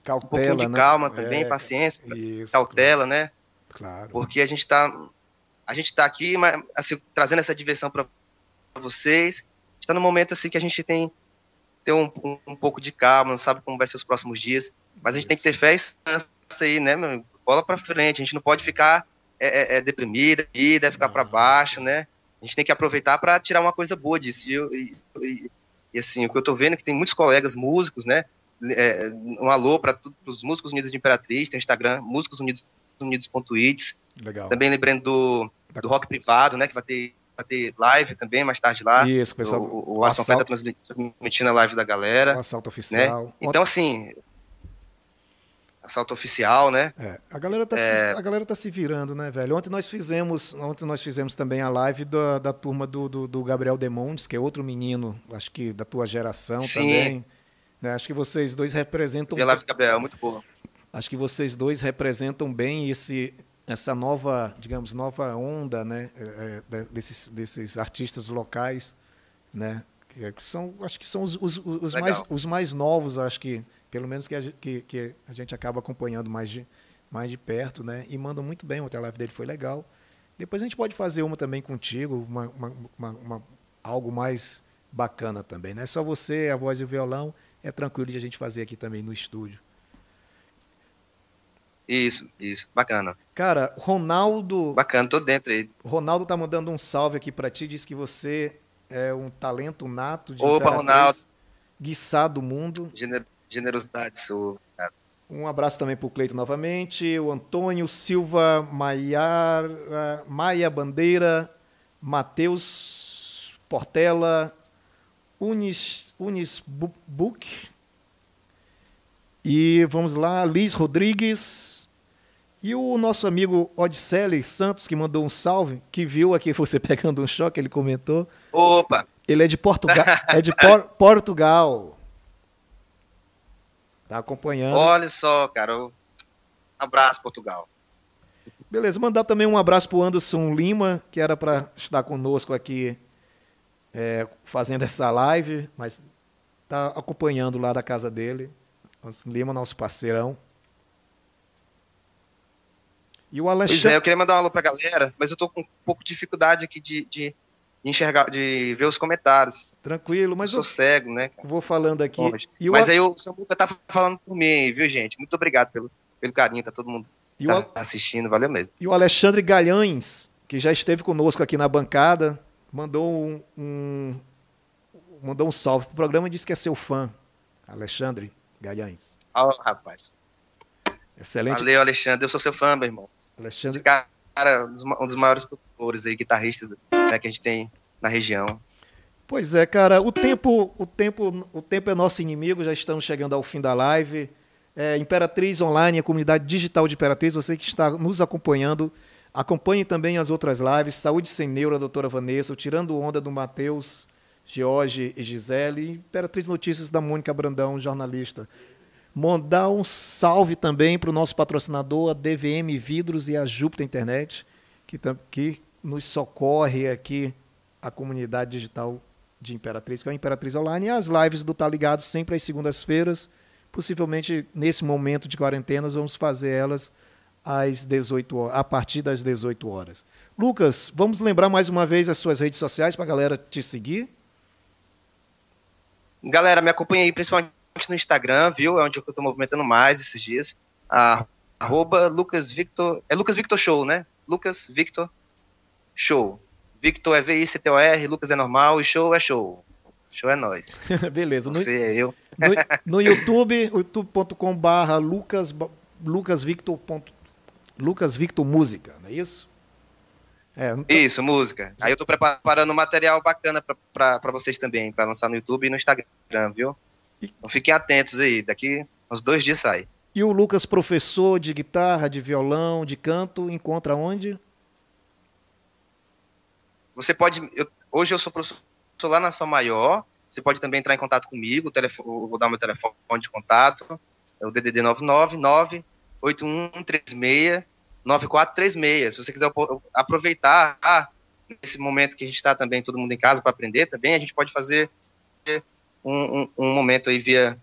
cautela, um pouquinho de né? calma também, é, paciência, isso, cautela, né? Claro. Porque a gente está a gente está aqui, assim, trazendo essa diversão para vocês. Está no momento assim que a gente tem ter um, um, um, pouco de calma, não sabe como vai ser os próximos dias, mas a gente isso. tem que ter fé e aí, né, meu? Bola para frente. A gente não pode ficar é, é, é deprimida, ficar para baixo, né? A gente tem que aproveitar para tirar uma coisa boa disso. E, e, e e assim, o que eu estou vendo é que tem muitos colegas músicos, né? É, um alô para os Músicos Unidos de Imperatriz, tem o Instagram, Músicos Unidos, Unidos.its. Legal. Também lembrando do, do rock privado, né? Que vai ter, vai ter live também mais tarde lá. Isso, pessoal. O, o Arson está transmitindo a live da galera. O assalto oficial. Né? Então, assim, assalto oficial, né? É, a galera tá é... se, a galera tá se virando, né, velho? Ontem nós fizemos, ontem nós fizemos também a live da, da turma do, do, do Gabriel Demondes, que é outro menino, acho que da tua geração Sim. também. Né? Acho que vocês dois representam. E a live do Gabriel, muito boa. Acho que vocês dois representam bem esse essa nova, digamos, nova onda, né, é, é desses, desses artistas locais, né, que são, acho que são os, os, os mais, os mais novos, acho que pelo menos que a, que, que a gente acaba acompanhando mais de, mais de perto, né? E manda muito bem, a live dele foi legal. Depois a gente pode fazer uma também contigo, uma, uma, uma, algo mais bacana também, né? Só você, a voz e o violão, é tranquilo de a gente fazer aqui também no estúdio. Isso, isso, bacana. Cara, Ronaldo. Bacana, tô dentro aí. Ronaldo tá mandando um salve aqui para ti, diz que você é um talento nato de Opa, Ronaldo. Guiçá do mundo. Gener generosidade sua. Um abraço também para o Cleito novamente, o Antônio Silva Maiar, Maia Bandeira, Matheus Portela, Unis, Unis Book, e vamos lá, Liz Rodrigues, e o nosso amigo Odisselli Santos, que mandou um salve, que viu aqui você pegando um choque, ele comentou. Opa! Ele é de Portugal. é de Por Portugal. Tá acompanhando. Olha só, cara. Um abraço, Portugal. Beleza, mandar também um abraço para o Anderson Lima, que era para estar conosco aqui é, fazendo essa live, mas está acompanhando lá da casa dele. Anderson Lima, nosso parceirão. E o Alexandre... Pois é, eu queria mandar um alô para a galera, mas eu estou com um pouco de dificuldade aqui de, de, enxergar, de ver os comentários. Tranquilo, mas eu sou cego, né? Vou falando aqui. mas aí o Samuca tá falando por mim, viu, gente? Muito obrigado pelo, pelo carinho, tá todo mundo e tá o... assistindo, valeu mesmo. E o Alexandre Galhães, que já esteve conosco aqui na bancada, mandou um, um mandou um salve pro programa e disse que é seu fã. Alexandre Galhães. Ó, oh, rapaz. Excelente. Valeu, Alexandre. Eu sou seu fã, meu irmão. Alexandre. Esse cara, um dos maiores produtores aí, guitarristas né, que a gente tem na região. Pois é, cara, o tempo, o tempo, o tempo é nosso inimigo, já estamos chegando ao fim da live é, Imperatriz Online, a comunidade digital de Imperatriz, você que está nos acompanhando, acompanhe também as outras lives, Saúde Sem Neuro, doutora Vanessa, o Tirando Onda do Matheus, George e Gisele, Imperatriz Notícias da Mônica Brandão, jornalista. Mandar um salve também para o nosso patrocinador, a DVM Vidros e a Júpiter Internet, que, que nos socorre aqui, a comunidade digital de Imperatriz, que é a Imperatriz Online, e as lives do Tá Ligado sempre às segundas-feiras, Possivelmente, nesse momento de quarentena, vamos fazer elas às 18 horas, a partir das 18 horas. Lucas, vamos lembrar mais uma vez as suas redes sociais para a galera te seguir? Galera, me acompanha aí principalmente no Instagram, viu? É onde eu estou movimentando mais esses dias. arroba Lucas Victor. É Lucas Victor Show, né? Lucas Victor Show. Victor é V-I-C-T-O-R, Lucas é normal e show é show. Show é nós. Beleza. Você no, é eu. No, no YouTube, youtube.com barra Lucas, Lucas Victor. Lucas Victor Música, não é isso? É, tô... Isso, música. Aí eu tô preparando um material bacana para vocês também, para lançar no YouTube e no Instagram, viu? Então fiquem atentos aí, daqui uns dois dias sai. E o Lucas, professor de guitarra, de violão, de canto, encontra onde? Você pode. Eu, hoje eu sou professor lá na São Maior. Você pode também entrar em contato comigo, telefone, vou dar meu telefone de contato, é o DDD 999 8136 9436. Se você quiser aproveitar ah, esse momento que a gente está também todo mundo em casa para aprender também, a gente pode fazer um, um, um momento aí via,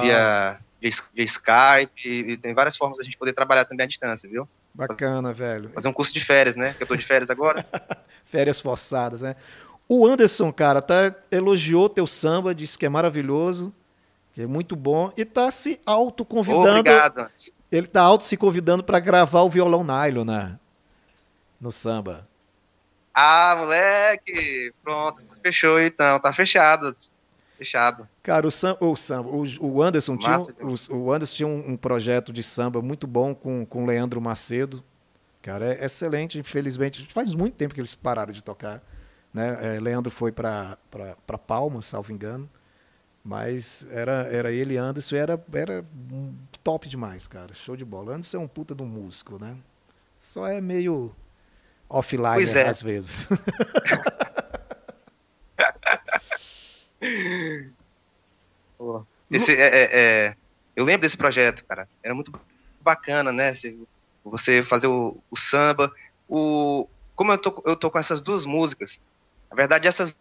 via, via, via Skype, e, e tem várias formas a gente poder trabalhar também à distância, viu? Bacana, velho. Fazer um curso de férias, né? Que eu tô de férias agora. férias forçadas, né? O Anderson, cara, tá, elogiou teu samba, disse que é maravilhoso, que é muito bom, e tá se autoconvidando. Obrigado. Ele tá auto se convidando para gravar o violão nylon na, no samba. Ah, moleque! Pronto, fechou então, tá fechado. Fechado. Cara, o, sam, o, samba, o, o Anderson Massa, tinha, o, o, Anderson tinha um, um, projeto de samba muito bom com o Leandro Macedo. Cara, é excelente. Infelizmente, faz muito tempo que eles pararam de tocar. Né? É, Leandro foi para Palmas, salvo engano. Mas era, era ele e Anderson, era, era top demais, cara. Show de bola. Anderson é um puta de um músico, né? Só é meio offline é. às vezes. Esse, é, é, é, eu lembro desse projeto, cara. Era muito bacana, né? Você fazer o, o samba. O, como eu tô, eu tô com essas duas músicas, na verdade, essas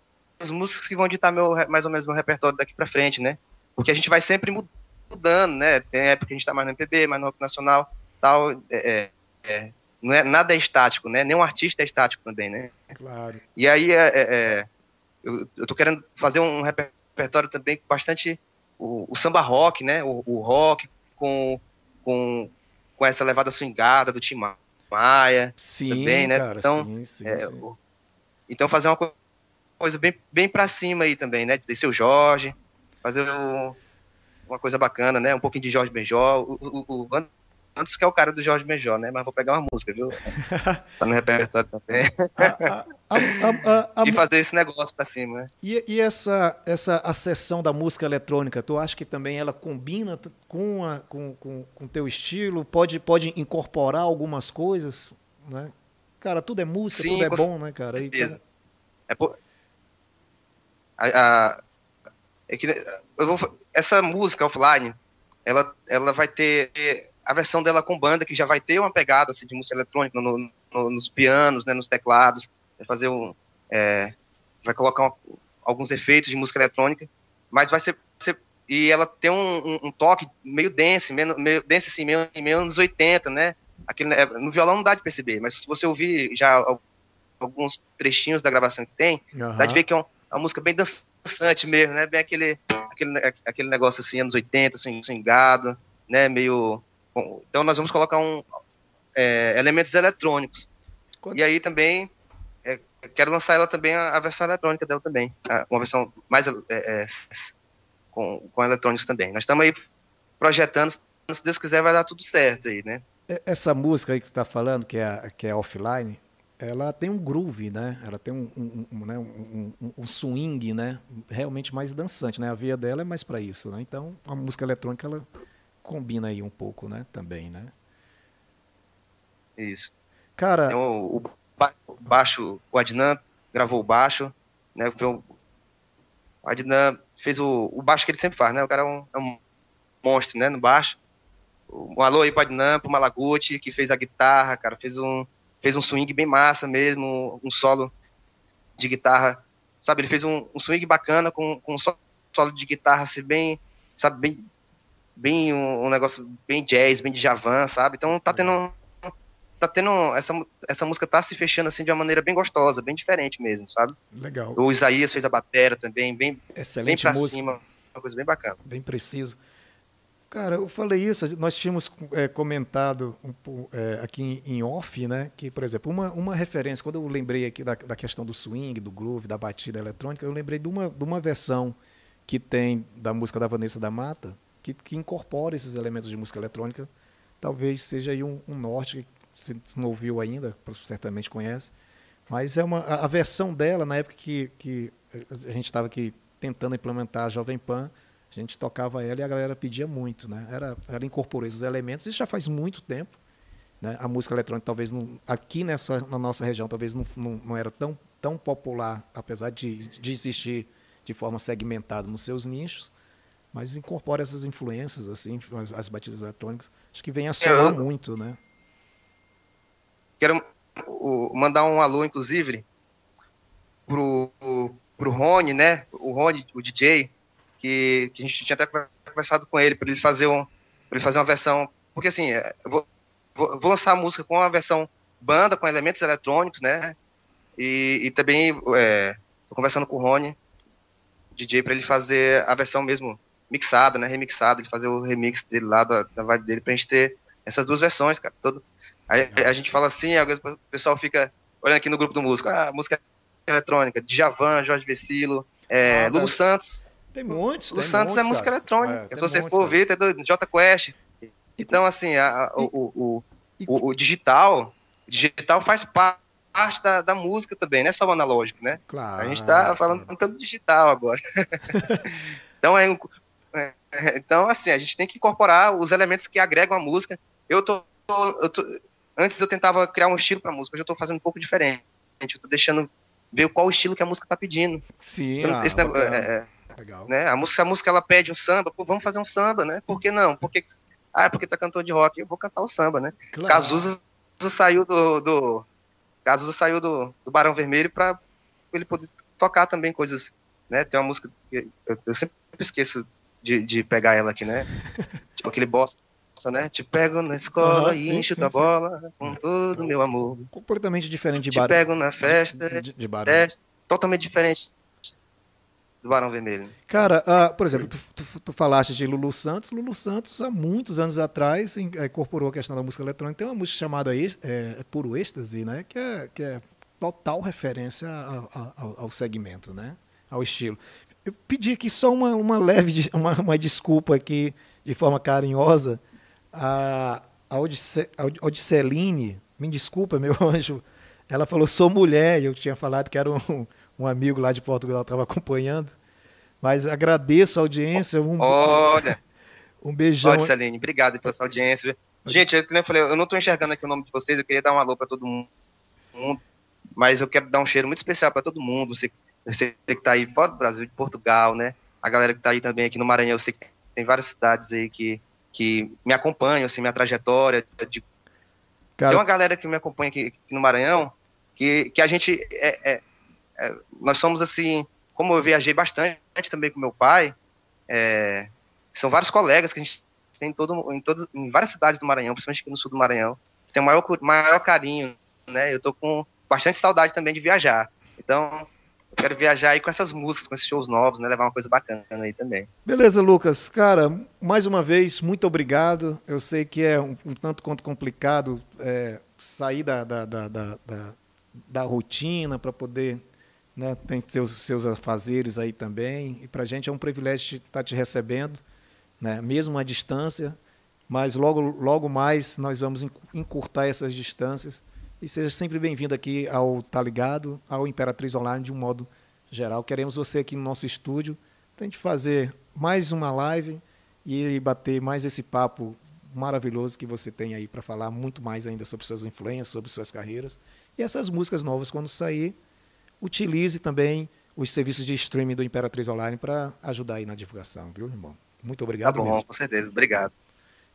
músicas que vão ditar meu, mais ou menos no repertório daqui para frente, né? Porque a gente vai sempre mudando, né? Tem época que a gente está mais no MPB, mais no rock nacional, tal. É, é, é, não é, nada é estático, né? Nenhum artista é estático também, né? Claro. E aí, é, é, é eu, eu tô querendo fazer um repertório também bastante o, o, samba rock, né? O, o, rock com, com, com essa levada swingada do Tim Maia. Sim, também, né? Cara, então, sim, sim, sim. então fazer uma coisa bem, bem para cima aí também, né? De ser o Jorge, fazer uma coisa bacana, né? Um pouquinho de Jorge Benjó. O, o, o Antes que é o cara do Jorge Benjó, né? Mas vou pegar uma música, viu? tá no repertório também. a, a, a, e fazer esse negócio pra cima, né? E, e essa, essa acessão da música eletrônica, tu acha que também ela combina com o com, com, com teu estilo? Pode, pode incorporar algumas coisas, né? Cara, tudo é música, Sim, tudo é bom, né, cara? Certeza. é por a, a é que eu vou, essa música offline, ela, ela vai ter a versão dela com banda, que já vai ter uma pegada assim, de música eletrônica no, no, nos pianos, né, nos teclados, vai fazer um, é, vai colocar uma, alguns efeitos de música eletrônica, mas vai ser, ser e ela tem um, um, um, toque meio dense, meio, meio dense assim, meio, meio anos 80, né? Aquele, é, no violão não dá de perceber, mas se você ouvir já alguns trechinhos da gravação que tem, uhum. dá de ver que é, um, uma música bem dançante mesmo, né? Bem aquele, aquele, aquele negócio assim, anos 80, assim, swingado, né? Meio. Bom, então nós vamos colocar um, é, elementos eletrônicos. Quando... E aí também é, quero lançar ela também a, a, versão eletrônica dela também, uma versão mais é, é, com, com eletrônicos também. Nós estamos aí projetando, se Deus quiser vai dar tudo certo aí, né? Essa música aí que você está falando, que é, que é offline, ela tem um groove, né? Ela tem um, um, um, né? um swing, né? Realmente mais dançante, né? A via dela é mais para isso, né? Então, a música eletrônica ela combina aí um pouco, né? Também, né? Isso. Cara, o, o, baixo, o Adnan gravou o baixo, né? Foi o, o Adnan fez o, o baixo que ele sempre faz, né? O cara é um, é um monstro, né? No baixo. Um alô aí para Adnan, pro Malaguti, que fez a guitarra, cara, fez um fez um swing bem massa mesmo, um solo de guitarra, sabe? Ele fez um, um swing bacana com, com um solo de guitarra assim, bem, sabe? Bem, bem um, um, negócio bem jazz, bem de javan, sabe? Então tá tendo tá tendo essa essa música tá se fechando assim de uma maneira bem gostosa, bem diferente mesmo, sabe? Legal. O Isaías fez a bateria também, bem Excelente bem para cima, uma coisa bem bacana. Bem preciso. Cara, eu falei isso, nós tínhamos é, comentado um, é, aqui em off, né, que, por exemplo, uma, uma referência, quando eu lembrei aqui da, da questão do swing, do groove, da batida eletrônica, eu lembrei de uma, de uma versão que tem da música da Vanessa da Mata, que, que incorpora esses elementos de música eletrônica, talvez seja aí um, um norte, que se não ouviu ainda, certamente conhece, mas é uma, a, a versão dela, na época que, que a gente estava aqui tentando implementar a Jovem Pan, a gente tocava ela e a galera pedia muito, né? Era, ela incorporou esses elementos, isso já faz muito tempo. Né? A música eletrônica talvez não, aqui nessa, na nossa região talvez não, não, não era tão, tão popular, apesar de, de existir de forma segmentada nos seus nichos, mas incorpora essas influências, assim, as, as batidas eletrônicas. Acho que vem a somar muito, né? Quero mandar um alô, inclusive, pro, pro Rony, né? O Rony, o DJ, que, que a gente tinha até conversado com ele para ele fazer um para ele fazer uma versão porque assim é, eu vou, vou, vou, lançar a música com uma versão banda com elementos eletrônicos né e, e também é, tô conversando com o Rony DJ para ele fazer a versão mesmo mixada né remixada ele fazer o remix dele lá da, da vibe dele para a gente ter essas duas versões cara todo aí a gente fala assim o pessoal fica olhando aqui no grupo do músico ah, música eletrônica Djavan Jorge Vecilo é, ah, Lulu tá. Santos tem muitos. O Santos é música eletrônica. É, Se você for ver, tem do J Quest. Então, assim, a, a, o, o, o, o, digital, digital faz parte da, da música também, não é só o analógico, né? Claro. A gente está falando pelo digital agora. então, é, é, então, assim, a gente tem que incorporar os elementos que agregam a música. Eu tô, eu tô antes eu tentava criar um estilo para música, hoje eu estou fazendo um pouco diferente. Eu estou deixando ver qual estilo que a música está pedindo. Sim, Esse ah, negócio, é, é Legal. Né? A música, a música ela pede um samba, pô, vamos fazer um samba, né? Por que não? Porque, ah, porque é cantor de rock, eu vou cantar o samba, né? Claro. Cazuza saiu do, do Cazuza saiu do, do Barão Vermelho para ele poder tocar também coisas, né? Tem uma música eu, eu sempre esqueço de, de pegar ela aqui, né? tipo aquele bosta, né? Te pego na escola uhum, e sim, encho sim, da sim. bola com todo meu amor. Completamente diferente de Te pego na festa, de, de, de Barão. É, totalmente diferente do Barão Vermelho. Cara, uh, por exemplo, tu, tu, tu, falaste de Lulu Santos. Lulu Santos, há muitos anos atrás, eh, incorporou a questão da música eletrônica. Tem uma música chamada é, Puro Êxtase, né? Que é, que é total referência ao, ao segmento, né? Ao estilo. Eu pedi aqui só uma, uma leve uma, uma desculpa aqui, de forma carinhosa, a, a, Odisse, a me desculpa, meu anjo, ela falou, sou mulher, e eu tinha falado que era um, um amigo lá de Portugal estava acompanhando. Mas agradeço a audiência. Um, Olha. Um beijão. Olha, Celine, obrigado pela sua audiência. Gente, eu, eu falei, eu não estou enxergando aqui o nome de vocês, eu queria dar um alô para todo mundo, mas eu quero dar um cheiro muito especial para todo mundo. Você, você que está aí fora do Brasil, de Portugal, né? A galera que está aí também aqui no Maranhão, eu sei que tem várias cidades aí que, que me acompanham, assim, minha trajetória. De... Cara... Tem uma galera que me acompanha aqui, aqui no Maranhão, que, que a gente, é, é, é, nós somos assim, como eu viajei bastante também com meu pai, é, são vários colegas que a gente tem em, todo, em, todos, em várias cidades do Maranhão, principalmente aqui no sul do Maranhão, que tem o maior, maior carinho, né? Eu tô com bastante saudade também de viajar. Então, eu quero viajar aí com essas músicas, com esses shows novos, né? Levar uma coisa bacana aí também. Beleza, Lucas. Cara, mais uma vez, muito obrigado. Eu sei que é um, um tanto quanto complicado é, sair da, da, da, da, da rotina para poder. Né, tem seus, seus afazeres aí também. E para a gente é um privilégio estar tá te recebendo, né, mesmo à distância. Mas logo, logo mais nós vamos encurtar essas distâncias e seja sempre bem-vindo aqui ao Tá Ligado, ao Imperatriz Online de um modo geral. Queremos você aqui no nosso estúdio para a gente fazer mais uma live e bater mais esse papo maravilhoso que você tem aí para falar muito mais ainda sobre suas influências, sobre suas carreiras. E essas músicas novas, quando sair, utilize também os serviços de streaming do Imperatriz Online para ajudar aí na divulgação, viu, irmão? Muito obrigado. Tá bom, mesmo. com certeza. Obrigado.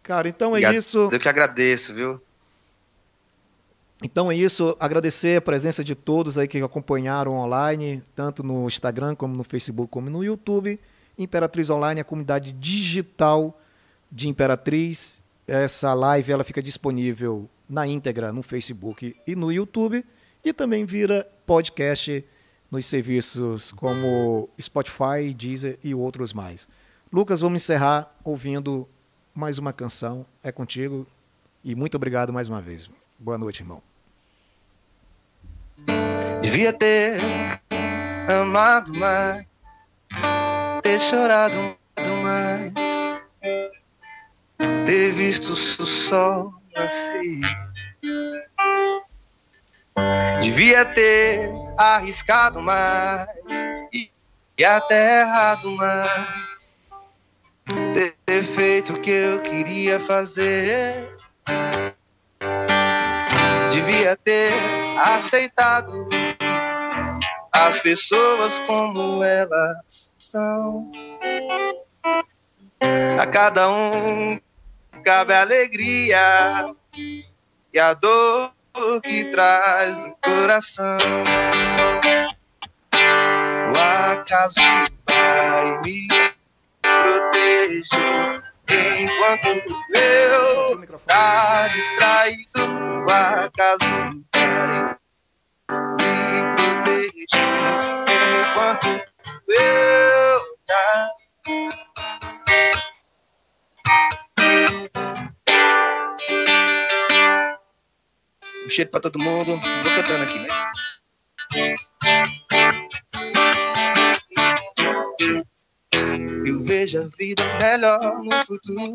Cara, então é obrigado. é isso. Eu que agradeço, viu? Então é isso, agradecer a presença de todos aí que acompanharam online, tanto no Instagram como no Facebook como no YouTube. Imperatriz Online, a comunidade digital de Imperatriz. Essa live ela fica disponível na íntegra no Facebook e no YouTube e também vira podcast nos serviços como Spotify, Deezer e outros mais. Lucas, vamos encerrar ouvindo mais uma canção. É contigo e muito obrigado mais uma vez. Boa noite, irmão. Devia ter amado mais, ter chorado mais, ter visto o sol nascer. Devia ter arriscado mais e, e até errado mais, ter feito o que eu queria fazer devia ter aceitado as pessoas como elas são. A cada um cabe a alegria e a dor que traz no coração. O acaso vai me proteger enquanto eu tá distraído o acaso vai me proteger enquanto eu tá um cheiro pra todo mundo vou cantando aqui né? Eu vejo a vida melhor no futuro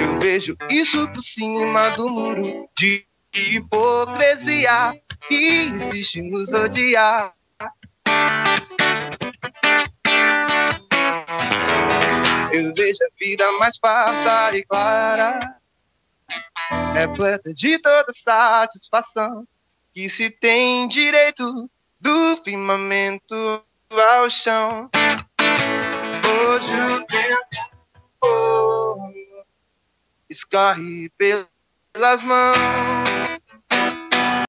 eu vejo isso por cima do muro de hipocrisia que insiste nos odiar. Eu vejo a vida mais farta e clara, repleta de toda satisfação, que se tem direito do firmamento ao chão. Hoje o tempo escorre pelas mãos.